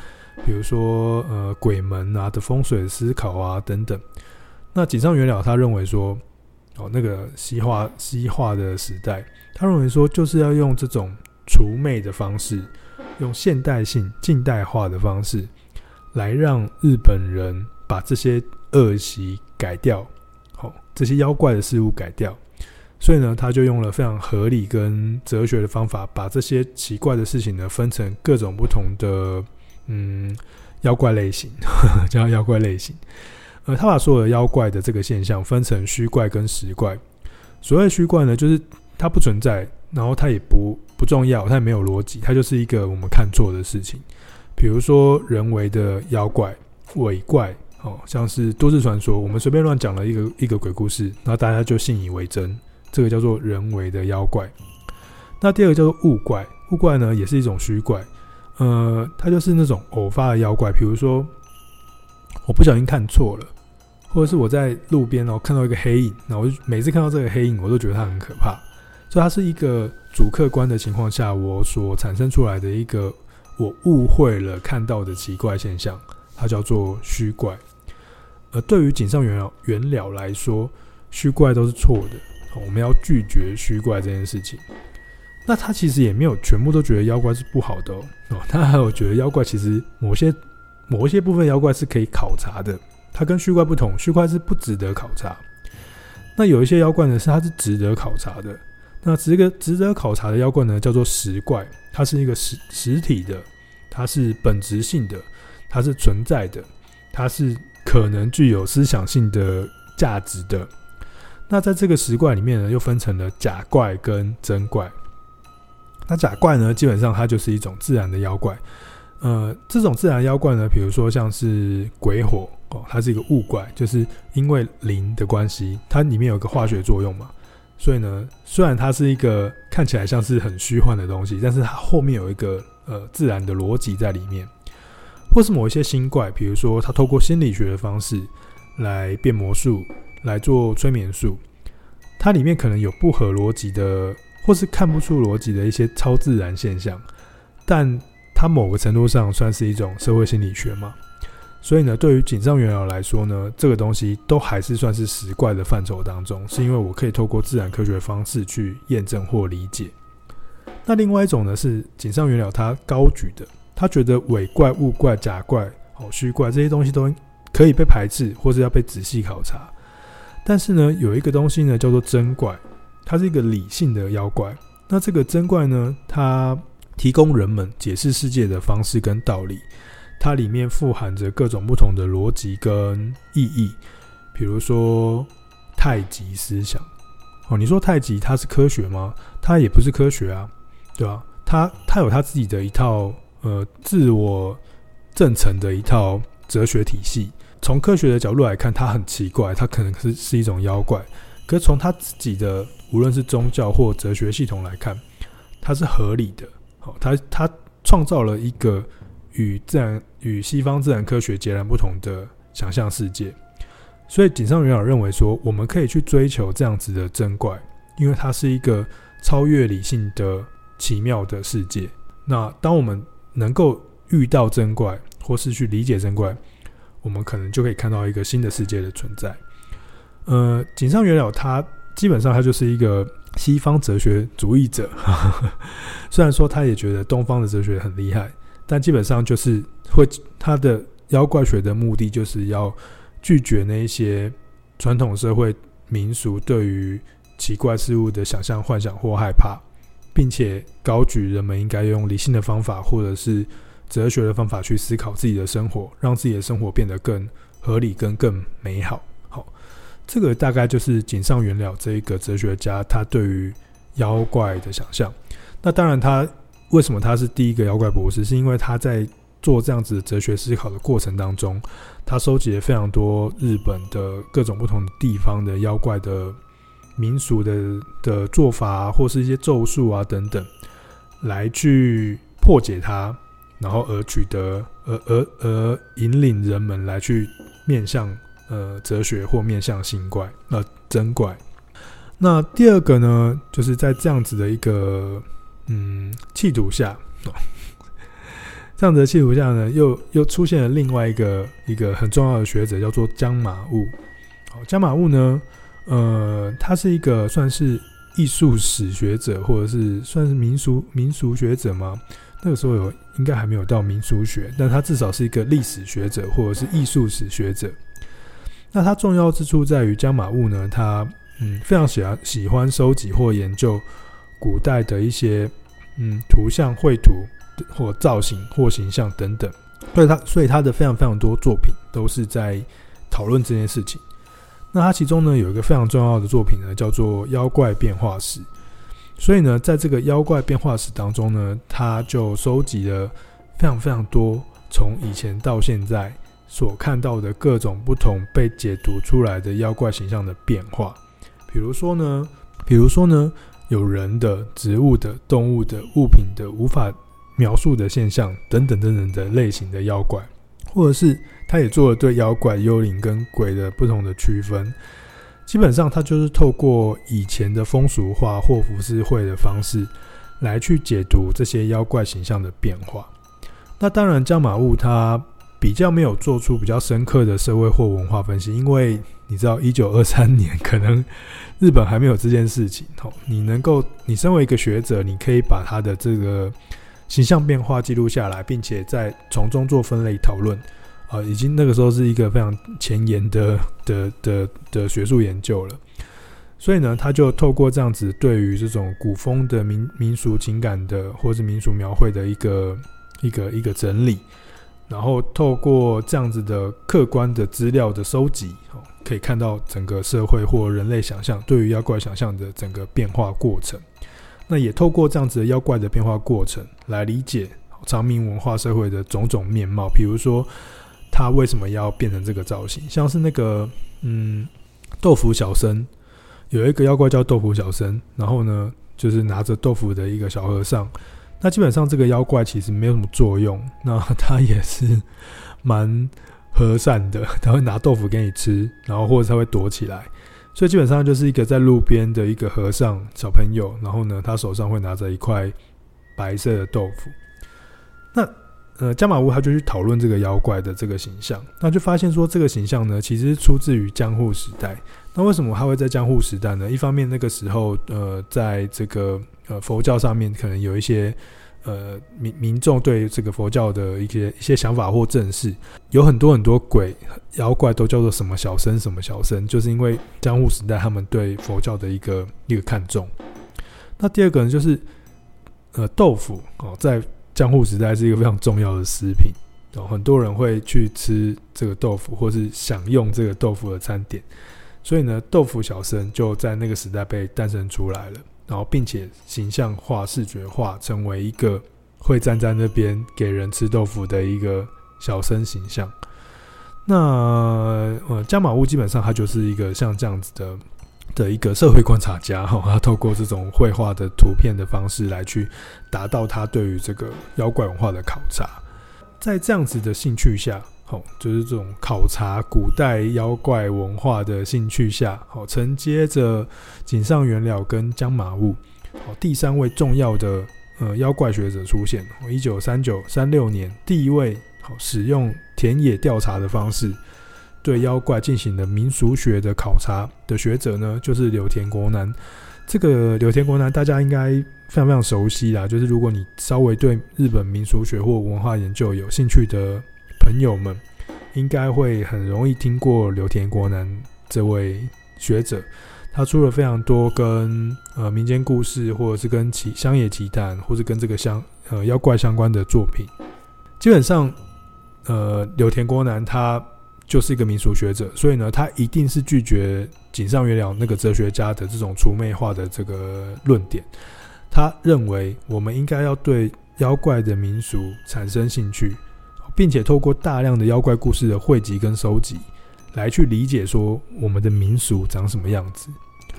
比如说呃鬼门啊的风水思考啊等等。那井上元了他认为说，哦那个西化西化的时代，他认为说就是要用这种除魅的方式，用现代性近代化的方式，来让日本人把这些恶习改掉，好这些妖怪的事物改掉。所以呢，他就用了非常合理跟哲学的方法，把这些奇怪的事情呢分成各种不同的嗯妖怪类型，呵 (laughs) 呵叫妖怪类型。呃，他把所有的妖怪的这个现象分成虚怪跟实怪。所谓虚怪呢，就是它不存在，然后它也不不重要，它也没有逻辑，它就是一个我们看错的事情。比如说人为的妖怪、鬼怪，哦，像是都市传说，我们随便乱讲了一个一个鬼故事，然后大家就信以为真。这个叫做人为的妖怪，那第二个叫做物怪，物怪呢也是一种虚怪，呃，它就是那种偶发的妖怪，比如说我不小心看错了，或者是我在路边哦看到一个黑影，那我就每次看到这个黑影，我都觉得它很可怕，所以它是一个主客观的情况下，我所产生出来的一个我误会了看到的奇怪现象，它叫做虚怪。而对于井上元了元了来说，虚怪都是错的。我们要拒绝虚怪这件事情。那他其实也没有全部都觉得妖怪是不好的哦。哦，他还有觉得妖怪其实某些某一些部分妖怪是可以考察的。它跟虚怪不同，虚怪是不值得考察。那有一些妖怪呢，是它是值得考察的。那值个值得考察的妖怪呢，叫做石怪。它是一个实实体的，它是本质性的，它是存在的，它是可能具有思想性的价值的。那在这个石怪里面呢，又分成了假怪跟真怪。那假怪呢，基本上它就是一种自然的妖怪。呃，这种自然妖怪呢，比如说像是鬼火哦，它是一个物怪，就是因为灵的关系，它里面有个化学作用嘛。所以呢，虽然它是一个看起来像是很虚幻的东西，但是它后面有一个呃自然的逻辑在里面。或是某一些新怪，比如说它透过心理学的方式来变魔术。来做催眠术，它里面可能有不合逻辑的，或是看不出逻辑的一些超自然现象，但它某个程度上算是一种社会心理学嘛。所以呢，对于井上元了来说呢，这个东西都还是算是实怪的范畴当中，是因为我可以透过自然科学的方式去验证或理解。那另外一种呢，是井上元了他高举的，他觉得伪怪、物怪、假怪、哦虚怪这些东西都可以被排斥，或是要被仔细考察。但是呢，有一个东西呢，叫做真怪，它是一个理性的妖怪。那这个真怪呢，它提供人们解释世界的方式跟道理，它里面富含着各种不同的逻辑跟意义。比如说太极思想，哦，你说太极它是科学吗？它也不是科学啊，对吧？它它有它自己的一套呃自我证成的一套哲学体系。从科学的角度来看，它很奇怪，它可能是是一种妖怪。可是从他自己的无论是宗教或哲学系统来看，它是合理的。好，他他创造了一个与自然与西方自然科学截然不同的想象世界。所以井上元老认为说，我们可以去追求这样子的真怪，因为它是一个超越理性的奇妙的世界。那当我们能够遇到真怪，或是去理解真怪，我们可能就可以看到一个新的世界的存在。呃，井上元老他基本上他就是一个西方哲学主义者，(laughs) 虽然说他也觉得东方的哲学很厉害，但基本上就是会他的妖怪学的目的就是要拒绝那一些传统社会民俗对于奇怪事物的想象、幻想或害怕，并且高举人们应该用理性的方法或者是哲学的方法去思考自己的生活，让自己的生活变得更合理跟更美好。好，这个大概就是井上元了这一个哲学家他对于妖怪的想象。那当然，他为什么他是第一个妖怪博士？是因为他在做这样子哲学思考的过程当中，他收集了非常多日本的各种不同的地方的妖怪的民俗的的做法，或是一些咒术啊等等，来去破解它。然后而取得，而而而引领人们来去面向呃哲学或面向新怪呃真怪。那第二个呢，就是在这样子的一个嗯企图下，这样子的企图下呢，又又出现了另外一个一个很重要的学者，叫做江马务。好，江马务呢，呃，他是一个算是艺术史学者，或者是算是民俗民俗学者吗？那个时候有应该还没有到民俗学，但他至少是一个历史学者或者是艺术史学者。那他重要之处在于江马务呢，他嗯非常喜欢喜欢收集或研究古代的一些嗯图像绘图或造型或形象等等，所以他所以他的非常非常多作品都是在讨论这件事情。那他其中呢有一个非常重要的作品呢，叫做《妖怪变化史》。所以呢，在这个妖怪变化史当中呢，他就收集了非常非常多从以前到现在所看到的各种不同被解读出来的妖怪形象的变化。比如说呢，比如说呢，有人的、植物的、动物的、物品的无法描述的现象等等等等的类型的妖怪，或者是他也做了对妖怪、幽灵跟鬼的不同的区分。基本上，他就是透过以前的风俗画或浮世绘的方式来去解读这些妖怪形象的变化。那当然，江马物他比较没有做出比较深刻的社会或文化分析，因为你知道，一九二三年可能日本还没有这件事情。哦，你能够，你身为一个学者，你可以把他的这个形象变化记录下来，并且在从中做分类讨论。啊，已经那个时候是一个非常前沿的的的的学术研究了，所以呢，他就透过这样子对于这种古风的民民俗情感的或是民俗描绘的一个一个一个整理，然后透过这样子的客观的资料的收集，可以看到整个社会或人类想象对于妖怪想象的整个变化过程。那也透过这样子的妖怪的变化过程来理解长明文化社会的种种面貌，比如说。他为什么要变成这个造型？像是那个，嗯，豆腐小僧，有一个妖怪叫豆腐小僧，然后呢，就是拿着豆腐的一个小和尚。那基本上这个妖怪其实没有什么作用，那他也是蛮和善的，他会拿豆腐给你吃，然后或者他会躲起来，所以基本上就是一个在路边的一个和尚小朋友，然后呢，他手上会拿着一块白色的豆腐，那。呃，加马务他就去讨论这个妖怪的这个形象，那就发现说这个形象呢，其实出自于江户时代。那为什么他会在江户时代呢？一方面那个时候，呃，在这个呃佛教上面，可能有一些呃民民众对这个佛教的一些一些想法或正视，有很多很多鬼妖怪都叫做什么小生什么小生，就是因为江户时代他们对佛教的一个一个看重。那第二个呢，就是呃豆腐哦，在江户时代是一个非常重要的食品，哦，很多人会去吃这个豆腐，或是享用这个豆腐的餐点，所以呢，豆腐小生就在那个时代被诞生出来了，然后并且形象化、视觉化，成为一个会站在那边给人吃豆腐的一个小生形象。那呃，加马屋基本上他就是一个像这样子的的一个社会观察家哈，他透过这种绘画的图片的方式来去达到他对于这个妖怪文化的考察。在这样子的兴趣下，好，就是这种考察古代妖怪文化的兴趣下，好，承接着井上元了跟江马悟，好，第三位重要的呃妖怪学者出现。一九三九三六年，第一位好使用田野调查的方式对妖怪进行了民俗学的考察的学者呢，就是柳田国男。这个柳田国男大家应该非常非常熟悉啦，就是如果你稍微对日本民俗学或文化研究有兴趣的朋友们，应该会很容易听过柳田国男这位学者。他出了非常多跟呃民间故事，或者是跟奇乡野奇谈，或是跟这个相呃妖怪相关的作品。基本上，呃，柳田国男他。就是一个民俗学者，所以呢，他一定是拒绝井上元了那个哲学家的这种除魅化的这个论点。他认为我们应该要对妖怪的民俗产生兴趣，并且透过大量的妖怪故事的汇集跟收集，来去理解说我们的民俗长什么样子。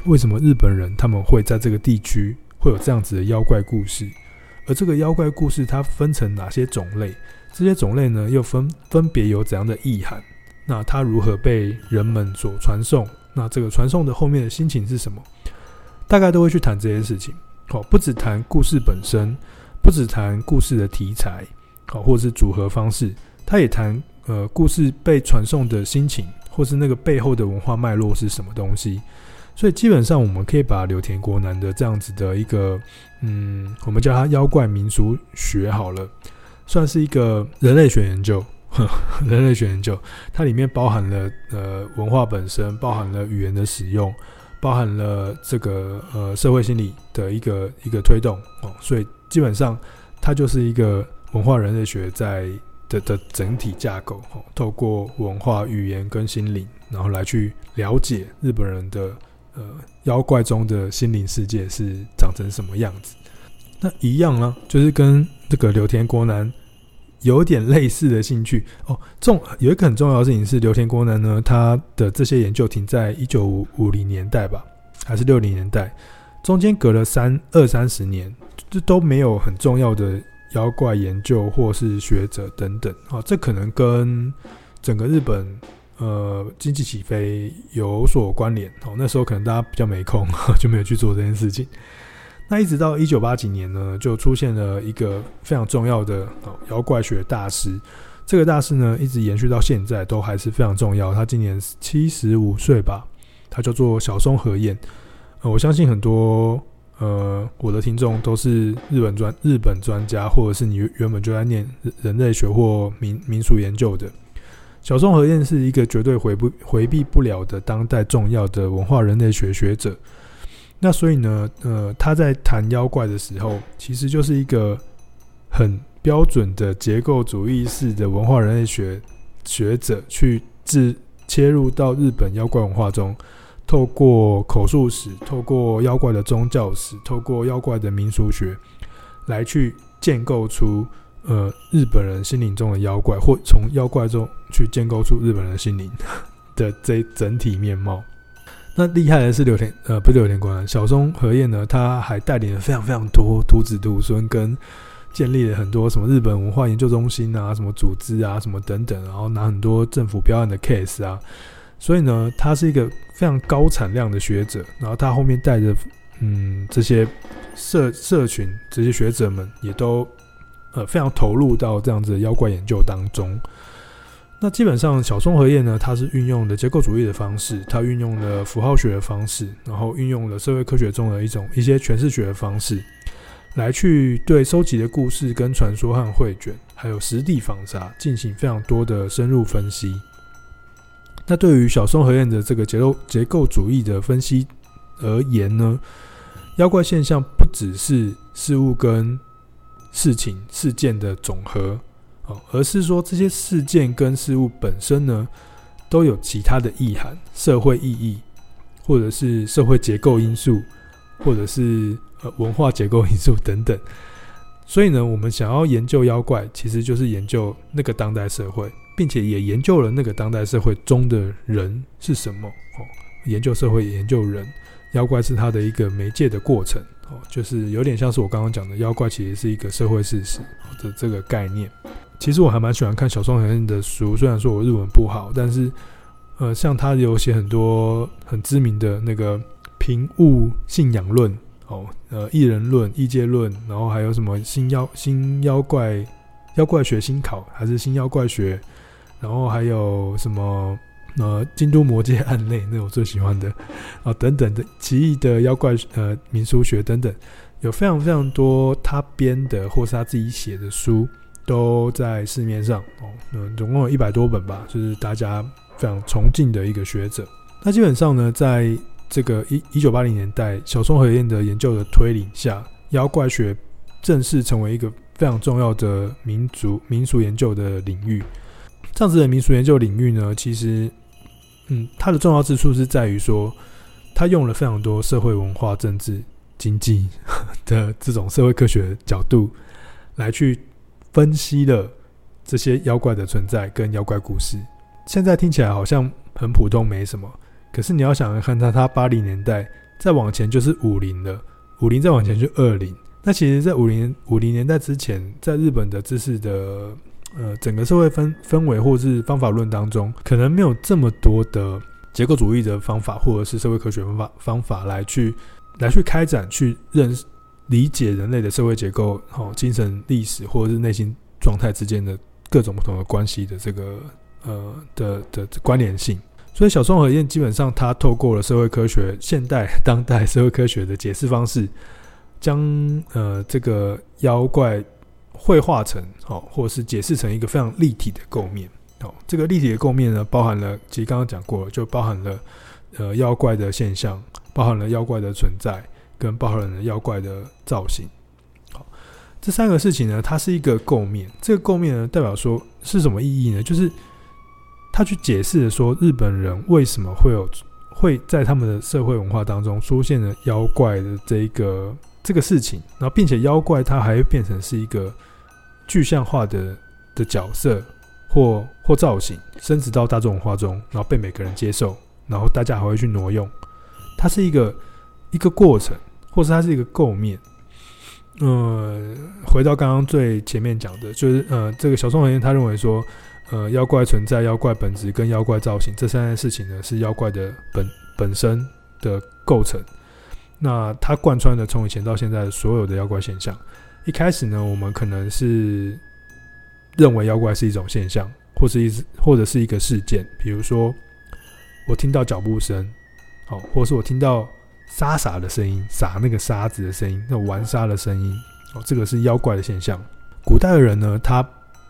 为什么日本人他们会在这个地区会有这样子的妖怪故事？而这个妖怪故事它分成哪些种类？这些种类呢，又分分别有怎样的意涵？那它如何被人们所传颂？那这个传送的后面的心情是什么？大概都会去谈这些事情。好，不只谈故事本身，不只谈故事的题材，好，或者是组合方式，他也谈呃故事被传送的心情，或是那个背后的文化脉络是什么东西。所以基本上我们可以把柳田国男的这样子的一个嗯，我们叫他妖怪民俗学好了，算是一个人类学研究。人类学研究，它里面包含了呃文化本身，包含了语言的使用，包含了这个呃社会心理的一个一个推动哦，所以基本上它就是一个文化人类学在的的整体架构哦，透过文化、语言跟心灵，然后来去了解日本人的呃妖怪中的心灵世界是长成什么样子。那一样呢，就是跟这个刘田国男。有点类似的兴趣哦。重有一个很重要的事情是，刘田国男呢，他的这些研究停在一九五零年代吧，还是六零年代，中间隔了三二三十年，这都没有很重要的妖怪研究或是学者等等啊、哦。这可能跟整个日本呃经济起飞有所关联哦。那时候可能大家比较没空，(laughs) 就没有去做这件事情。那一直到一九八几年呢，就出现了一个非常重要的妖怪学大师。这个大师呢，一直延续到现在都还是非常重要。他今年七十五岁吧，他叫做小松和彦。呃，我相信很多呃我的听众都是日本专日本专家，或者是你原本就在念人类学或民民俗研究的。小松和彦是一个绝对回不回避不了的当代重要的文化人类学学者。那所以呢，呃，他在谈妖怪的时候，其实就是一个很标准的结构主义式的文化人类学学者，去自切入到日本妖怪文化中，透过口述史，透过妖怪的宗教史，透过妖怪的民俗学，来去建构出呃日本人心灵中的妖怪，或从妖怪中去建构出日本人心灵 (laughs) 的这整体面貌。那厉害的是柳田，呃，不是柳田国男，小松和彦呢，他还带领了非常非常多徒子徒孙，跟建立了很多什么日本文化研究中心啊，什么组织啊，什么等等，然后拿很多政府标案的 case 啊，所以呢，他是一个非常高产量的学者，然后他后面带着嗯这些社社群这些学者们，也都呃非常投入到这样子的妖怪研究当中。那基本上，小松和彦呢，他是运用的结构主义的方式，他运用了符号学的方式，然后运用了社会科学中的一种一些诠释学的方式，来去对收集的故事跟传说和绘卷，还有实地访查进行非常多的深入分析。那对于小松和彦的这个结构结构主义的分析而言呢，妖怪现象不只是事物跟事情事件的总和。哦而是说这些事件跟事物本身呢，都有其他的意涵、社会意义，或者是社会结构因素，或者是呃文化结构因素 (laughs) 等等。所以呢，我们想要研究妖怪，其实就是研究那个当代社会，并且也研究了那个当代社会中的人是什么哦。研究社会，研究人，妖怪是他的一个媒介的过程哦，就是有点像是我刚刚讲的，妖怪其实是一个社会事实的这个概念。其实我还蛮喜欢看小松和的书，虽然说我日文不好，但是呃，像他有写很多很知名的那个平物信仰论。哦，呃，异人论、异界论，然后还有什么新妖、新妖怪、妖怪学新考，还是新妖怪学？然后还有什么呃，京都魔界案内，那我最喜欢的啊、等等的奇异的妖怪呃民俗学等等，有非常非常多他编的或是他自己写的书都在市面上哦，嗯，总共有一百多本吧，就是大家非常崇敬的一个学者。那基本上呢，在这个一一九八零年代，小松和彦的研究的推理下，妖怪学正式成为一个非常重要的民族民俗研究的领域。这样子的民俗研究领域呢，其实，嗯，它的重要之处是在于说，它用了非常多社会文化、政治、经济 (laughs) 的这种社会科学角度来去分析了这些妖怪的存在跟妖怪故事。现在听起来好像很普通，没什么。可是你要想看他，他八零年代再往前就是五零了，五零再往前就二零。那其实，在五零五零年代之前，在日本的知识的呃整个社会氛氛围或是方法论当中，可能没有这么多的结构主义的方法，或者是社会科学方法方法来去来去开展、去认识、理解人类的社会结构、哦精神历史或者是内心状态之间的各种不同的关系的这个呃的的关联性。所以小松和彦基本上，他透过了社会科学、现代、当代社会科学的解释方式，将呃这个妖怪绘画成哦，或者是解释成一个非常立体的构面哦。这个立体的构面呢，包含了其实刚刚讲过了，就包含了呃妖怪的现象，包含了妖怪的存在，跟包含了妖怪的造型。好，这三个事情呢，它是一个构面。这个构面呢，代表说是什么意义呢？就是。他去解释说，日本人为什么会有会在他们的社会文化当中出现了妖怪的这一个这个事情，然后并且妖怪它还会变成是一个具象化的的角色或或造型，升值到大众文化中，然后被每个人接受，然后大家还会去挪用。它是一个一个过程，或是它是一个构面。呃，回到刚刚最前面讲的，就是呃，这个小松文彦他认为说。呃，妖怪存在、妖怪本质跟妖怪造型这三件事情呢，是妖怪的本本身的构成。那它贯穿的从以前到现在所有的妖怪现象。一开始呢，我们可能是认为妖怪是一种现象，或是一或者是一个事件。比如说，我听到脚步声，好，或是我听到沙沙的声音，撒那个沙子的声音，那玩沙的声音，哦，这个是妖怪的现象。古代的人呢，他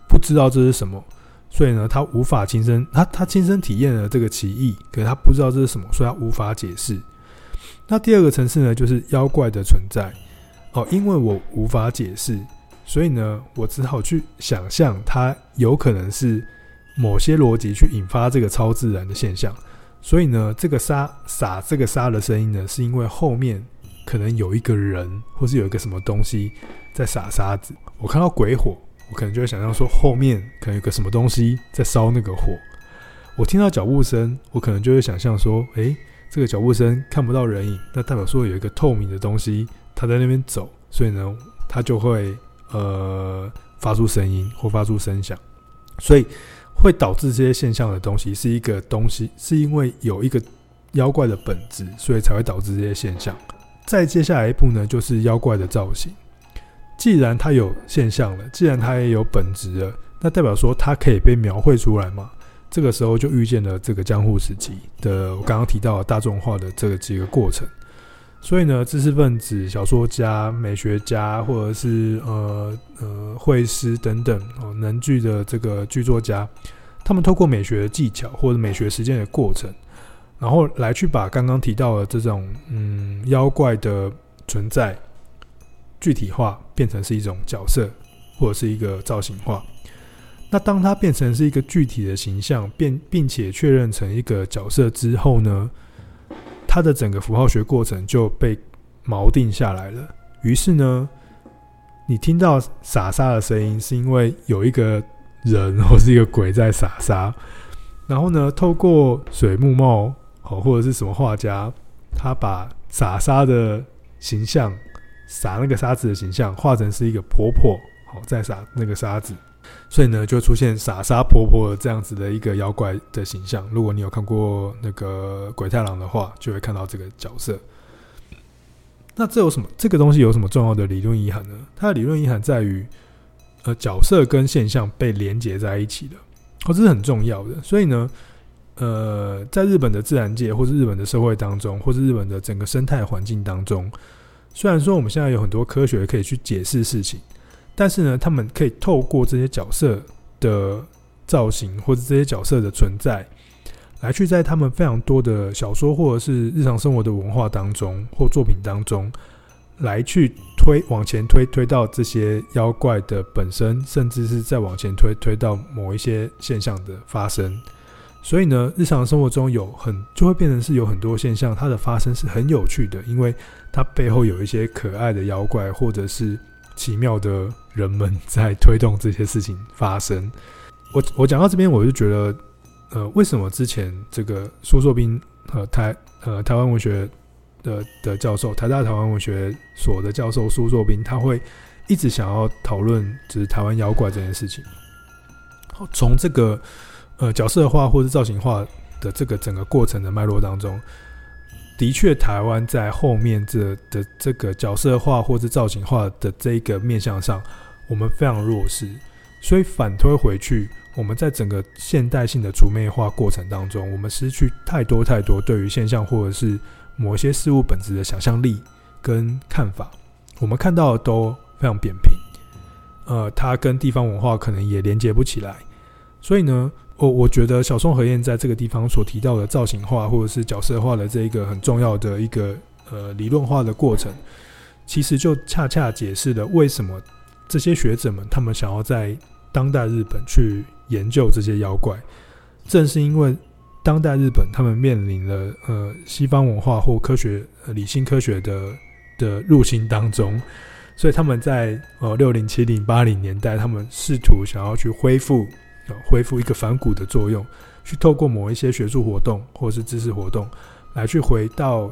不知道这是什么。所以呢，他无法亲身，他他亲身体验了这个奇异，可是他不知道这是什么，所以他无法解释。那第二个层次呢，就是妖怪的存在哦，因为我无法解释，所以呢，我只好去想象它有可能是某些逻辑去引发这个超自然的现象。所以呢，这个沙撒这个沙的声音呢，是因为后面可能有一个人，或是有一个什么东西在撒沙子。我看到鬼火。我可能就会想象说，后面可能有个什么东西在烧那个火。我听到脚步声，我可能就会想象说，诶，这个脚步声看不到人影，那代表说有一个透明的东西，它在那边走，所以呢，它就会呃发出声音或发出声响。所以会导致这些现象的东西是一个东西，是因为有一个妖怪的本质，所以才会导致这些现象。再接下来一步呢，就是妖怪的造型。既然它有现象了，既然它也有本质了，那代表说它可以被描绘出来嘛？这个时候就遇见了这个江户时期的我刚刚提到的大众化的这个几个过程。所以呢，知识分子、小说家、美学家，或者是呃呃绘师等等哦，能剧的这个剧作家，他们透过美学的技巧或者美学实践的过程，然后来去把刚刚提到的这种嗯妖怪的存在。具体化变成是一种角色，或者是一个造型化。那当它变成是一个具体的形象，并并且确认成一个角色之后呢，它的整个符号学过程就被锚定下来了。于是呢，你听到撒沙的声音，是因为有一个人或是一个鬼在撒沙。然后呢，透过水木茂好或者是什么画家，他把撒沙的形象，撒那个沙子的形象画成是一个婆婆，好在撒那个沙子。所以呢，就出现傻傻婆婆这样子的一个妖怪的形象。如果你有看过那个鬼太郎的话，就会看到这个角色。那这有什么？这个东西有什么重要的理论遗憾呢？它的理论遗憾在于，呃，角色跟现象被连接在一起的，哦，这是很重要的。所以呢，呃，在日本的自然界，或是日本的社会当中，或是日本的整个生态环境当中，虽然说我们现在有很多科学可以去解释事情。但是呢，他们可以透过这些角色的造型，或者这些角色的存在，来去在他们非常多的小说或者是日常生活的文化当中或作品当中，来去推往前推，推到这些妖怪的本身，甚至是再往前推，推到某一些现象的发生。所以呢，日常生活中有很就会变成是有很多现象，它的发生是很有趣的，因为它背后有一些可爱的妖怪，或者是。奇妙的人们在推动这些事情发生。我我讲到这边，我就觉得，呃，为什么之前这个苏硕斌和台呃台湾文学的的教授，台大台湾文学所的教授苏硕斌，他会一直想要讨论就是台湾妖怪这件事情。从这个呃角色化或者造型化的这个整个过程的脉络当中。的确，台湾在后面这的这个角色化或者造型化的这个面向上，我们非常弱势。所以反推回去，我们在整个现代性的除魅化过程当中，我们失去太多太多对于现象或者是某些事物本质的想象力跟看法。我们看到的都非常扁平，呃，它跟地方文化可能也连接不起来。所以呢，我我觉得小松和彦在这个地方所提到的造型化或者是角色化的这一个很重要的一个呃理论化的过程，其实就恰恰解释了为什么这些学者们他们想要在当代日本去研究这些妖怪，正是因为当代日本他们面临了呃西方文化或科学理性科学的的入侵当中，所以他们在呃六零七零八零年代，他们试图想要去恢复。恢复一个反骨的作用，去透过某一些学术活动或是知识活动，来去回到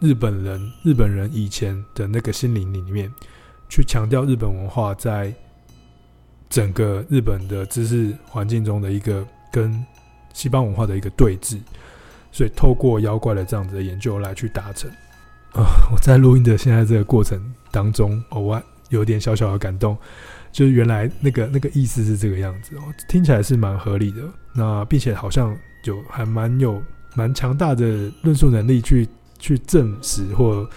日本人、日本人以前的那个心灵里面，去强调日本文化在整个日本的知识环境中的一个跟西方文化的一个对峙。所以，透过妖怪的这样子的研究来去达成。啊，我在录音的现在这个过程当中，偶尔有点小小的感动。就是原来那个那个意思是这个样子哦，听起来是蛮合理的。那并且好像就还蛮有蛮强大的论述能力去去证实或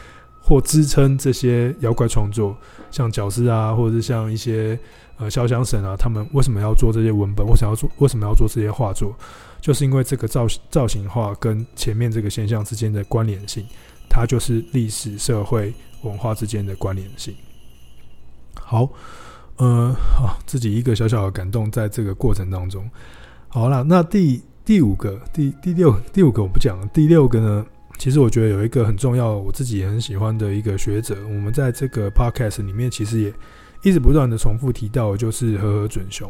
或支撑这些妖怪创作，像角师啊，或者是像一些呃潇湘神啊，他们为什么要做这些文本？为什么要做？为什么要做这些画作？就是因为这个造造型化跟前面这个现象之间的关联性，它就是历史、社会、文化之间的关联性。好。呃，好，自己一个小小的感动，在这个过程当中，好了，那第第五个，第第六第五个我不讲了，第六个呢，其实我觉得有一个很重要，我自己也很喜欢的一个学者，我们在这个 podcast 里面其实也一直不断的重复提到，就是和和准雄。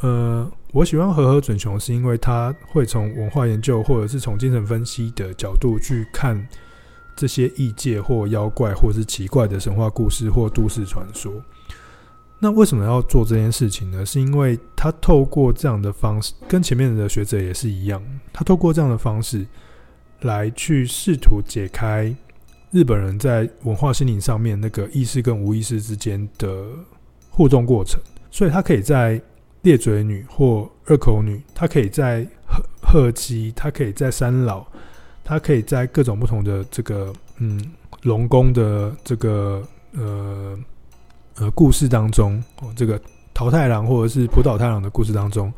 呃，我喜欢和和准雄，是因为他会从文化研究或者是从精神分析的角度去看这些异界或妖怪或是奇怪的神话故事或都市传说。那为什么要做这件事情呢？是因为他透过这样的方式，跟前面的学者也是一样，他透过这样的方式来去试图解开日本人在文化心灵上面那个意识跟无意识之间的互动过程。所以，他可以在裂嘴女或二口女，他可以在鹤鹤姬，他可以在三老，他可以在各种不同的这个嗯龙宫的这个呃。呃，故事当中，哦，这个桃太郎或者是浦岛太郎的故事当中，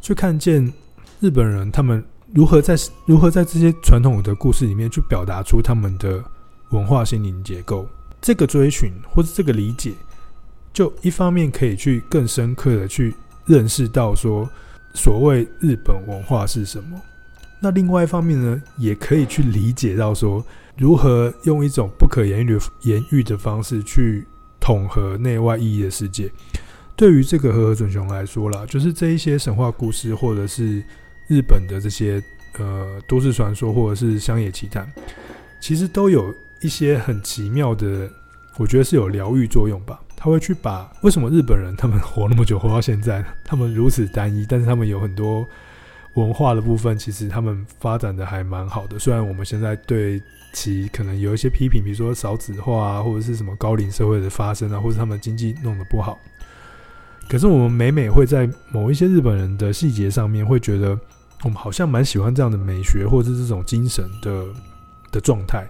去看见日本人他们如何在如何在这些传统的故事里面去表达出他们的文化心灵结构。这个追寻或者这个理解，就一方面可以去更深刻的去认识到说，所谓日本文化是什么。那另外一方面呢，也可以去理解到说，如何用一种不可言喻的言喻的方式去。统合内外意义的世界。对于这个和合准雄来说啦，就是这一些神话故事，或者是日本的这些呃都市传说，或者是乡野奇谈，其实都有一些很奇妙的，我觉得是有疗愈作用吧。他会去把为什么日本人他们活那么久，活到现在，他们如此单一，但是他们有很多文化的部分，其实他们发展的还蛮好的。虽然我们现在对其可能有一些批评，比如说少子化啊，或者是什么高龄社会的发生啊，或者他们经济弄得不好。可是我们每每会在某一些日本人的细节上面，会觉得我们好像蛮喜欢这样的美学，或者是这种精神的的状态。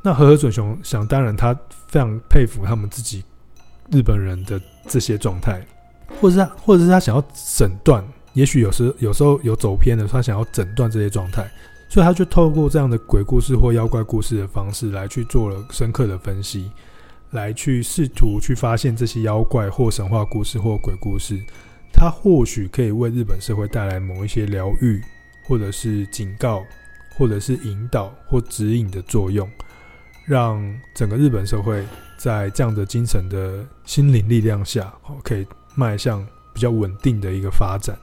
那和和准雄想当然，他非常佩服他们自己日本人的这些状态，或者是他，或者是他想要诊断，也许有时有时候有走偏的，他想要诊断这些状态，所以他就透过这样的鬼故事或妖怪故事的方式来去做了深刻的分析。来去试图去发现这些妖怪或神话故事或鬼故事，它或许可以为日本社会带来某一些疗愈，或者是警告，或者是引导或指引的作用，让整个日本社会在这样的精神的心灵力量下，可以迈向比较稳定的一个发展。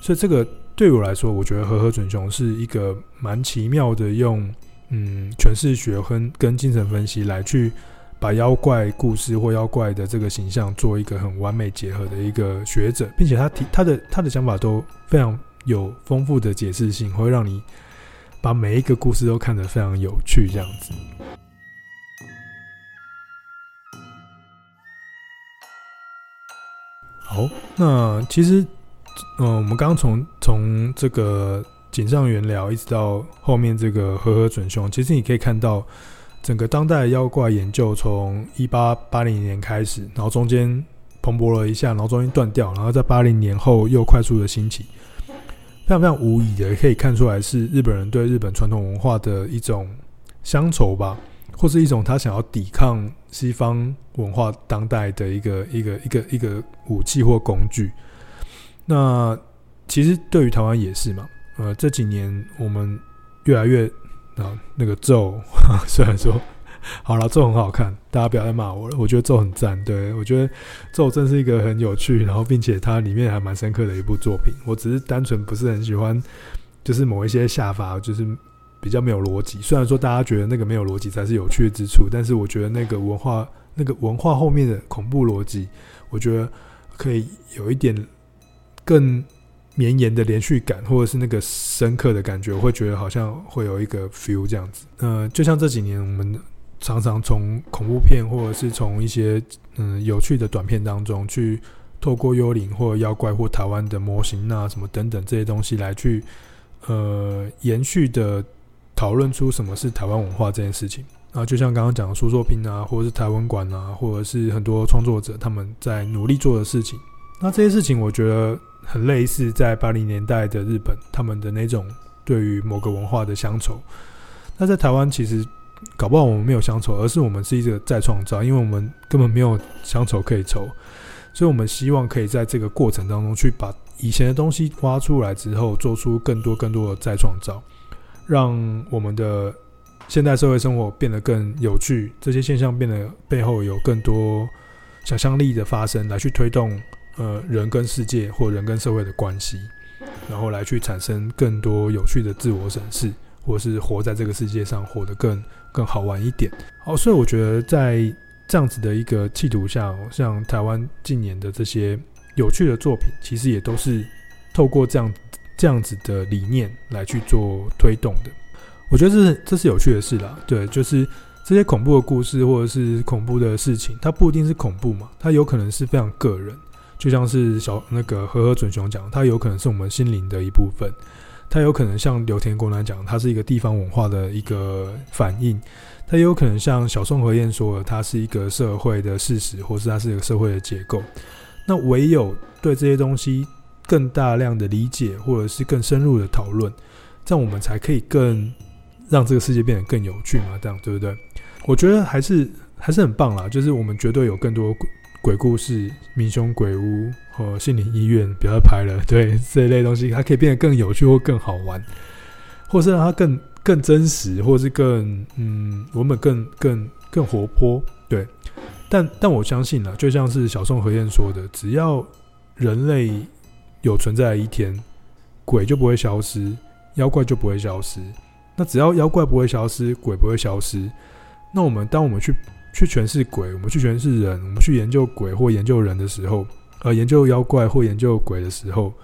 所以这个对我来说，我觉得和和准雄是一个蛮奇妙的用嗯诠释学跟跟精神分析来去。把妖怪故事或妖怪的这个形象做一个很完美结合的一个学者，并且他提他的他的想法都非常有丰富的解释性，会让你把每一个故事都看得非常有趣，这样子。好，那其实，嗯、我们刚刚从从这个井上原聊一直到后面这个和和准雄，其实你可以看到。整个当代妖怪研究从一八八零年开始，然后中间蓬勃了一下，然后中间断掉，然后在八零年后又快速的兴起，非常非常无疑的可以看出来是日本人对日本传统文化的一种乡愁吧，或是一种他想要抵抗西方文化当代的一个一个一个一个武器或工具。那其实对于台湾也是嘛，呃，这几年我们越来越。啊，那个咒，(laughs) 虽然说好了，咒很好看，大家不要再骂我了。我觉得咒很赞，对，我觉得咒真是一个很有趣，然后并且它里面还蛮深刻的一部作品。我只是单纯不是很喜欢，就是某一些下法，就是比较没有逻辑。虽然说大家觉得那个没有逻辑才是有趣之处，但是我觉得那个文化，那个文化后面的恐怖逻辑，我觉得可以有一点更。绵延的连续感，或者是那个深刻的感觉，我会觉得好像会有一个 feel 这样子。呃，就像这几年我们常常从恐怖片，或者是从一些嗯有趣的短片当中，去透过幽灵或妖怪或台湾的模型啊什么等等这些东西来去呃延续的讨论出什么是台湾文化这件事情。啊，就像刚刚讲的苏作品啊，或者是台湾馆啊，或者是很多创作者他们在努力做的事情。那这些事情，我觉得。很类似在八零年代的日本，他们的那种对于某个文化的乡愁。那在台湾，其实搞不好我们没有乡愁，而是我们是一个再创造，因为我们根本没有乡愁可以愁，所以我们希望可以在这个过程当中去把以前的东西挖出来之后，做出更多更多的再创造，让我们的现代社会生活变得更有趣，这些现象变得背后有更多想象力的发生，来去推动。呃，人跟世界或人跟社会的关系，然后来去产生更多有趣的自我审视，或是活在这个世界上活得更更好玩一点。好，所以我觉得在这样子的一个企图下，像台湾近年的这些有趣的作品，其实也都是透过这样这样子的理念来去做推动的。我觉得这是这是有趣的事啦。对，就是这些恐怖的故事或者是恐怖的事情，它不一定是恐怖嘛，它有可能是非常个人。就像是小那个和和准雄讲，它有可能是我们心灵的一部分，它有可能像刘田国男讲，它是一个地方文化的一个反应，它也有可能像小松和彦说的，它是一个社会的事实，或是它是一个社会的结构。那唯有对这些东西更大量的理解，或者是更深入的讨论，这样我们才可以更让这个世界变得更有趣嘛？这样对不对？我觉得还是还是很棒啦，就是我们绝对有更多。鬼故事、民凶鬼屋和心灵医院不要拍了，对这一类东西，它可以变得更有趣或更好玩，或是让它更更真实，或是更嗯，文本更更更活泼。对，但但我相信呢，就像是小宋和燕说的，只要人类有存在的一天，鬼就不会消失，妖怪就不会消失。那只要妖怪不会消失，鬼不会消失，那我们当我们去去诠释鬼，我们去诠释人，我们去研究鬼或研究人的时候，呃，研究妖怪或研究鬼的时候，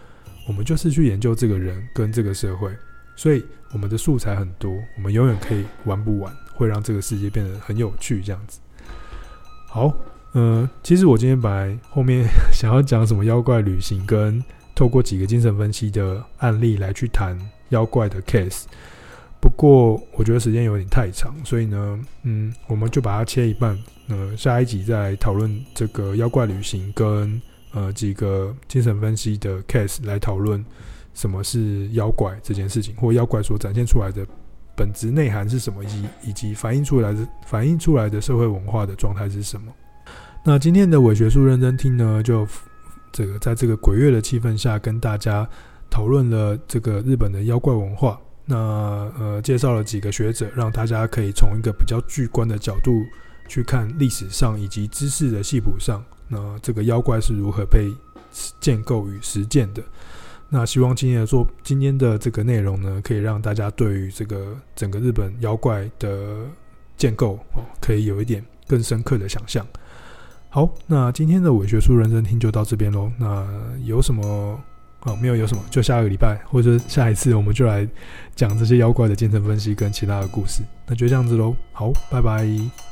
我们就是去研究这个人跟这个社会。所以我们的素材很多，我们永远可以玩不完，会让这个世界变得很有趣。这样子。好，嗯、其实我今天本来后面 (laughs) 想要讲什么妖怪旅行，跟透过几个精神分析的案例来去谈妖怪的 case。不过我觉得时间有点太长，所以呢，嗯，我们就把它切一半。呃，下一集再讨论这个妖怪旅行跟呃几个精神分析的 case 来讨论什么是妖怪这件事情，或妖怪所展现出来的本质内涵是什么，以及以及反映出来的反映出来的社会文化的状态是什么。那今天的伪学术认真听呢，就这个在这个鬼月的气氛下，跟大家讨论了这个日本的妖怪文化。那呃，介绍了几个学者，让大家可以从一个比较具观的角度去看历史上以及知识的系谱上，那这个妖怪是如何被建构与实践的。那希望今天的做今天的这个内容呢，可以让大家对于这个整个日本妖怪的建构哦，可以有一点更深刻的想象。好，那今天的伪学术认真听就到这边喽。那有什么？哦，没有有什么，就下个礼拜或者下一次，我们就来讲这些妖怪的精神分析跟其他的故事。那就这样子喽，好，拜拜。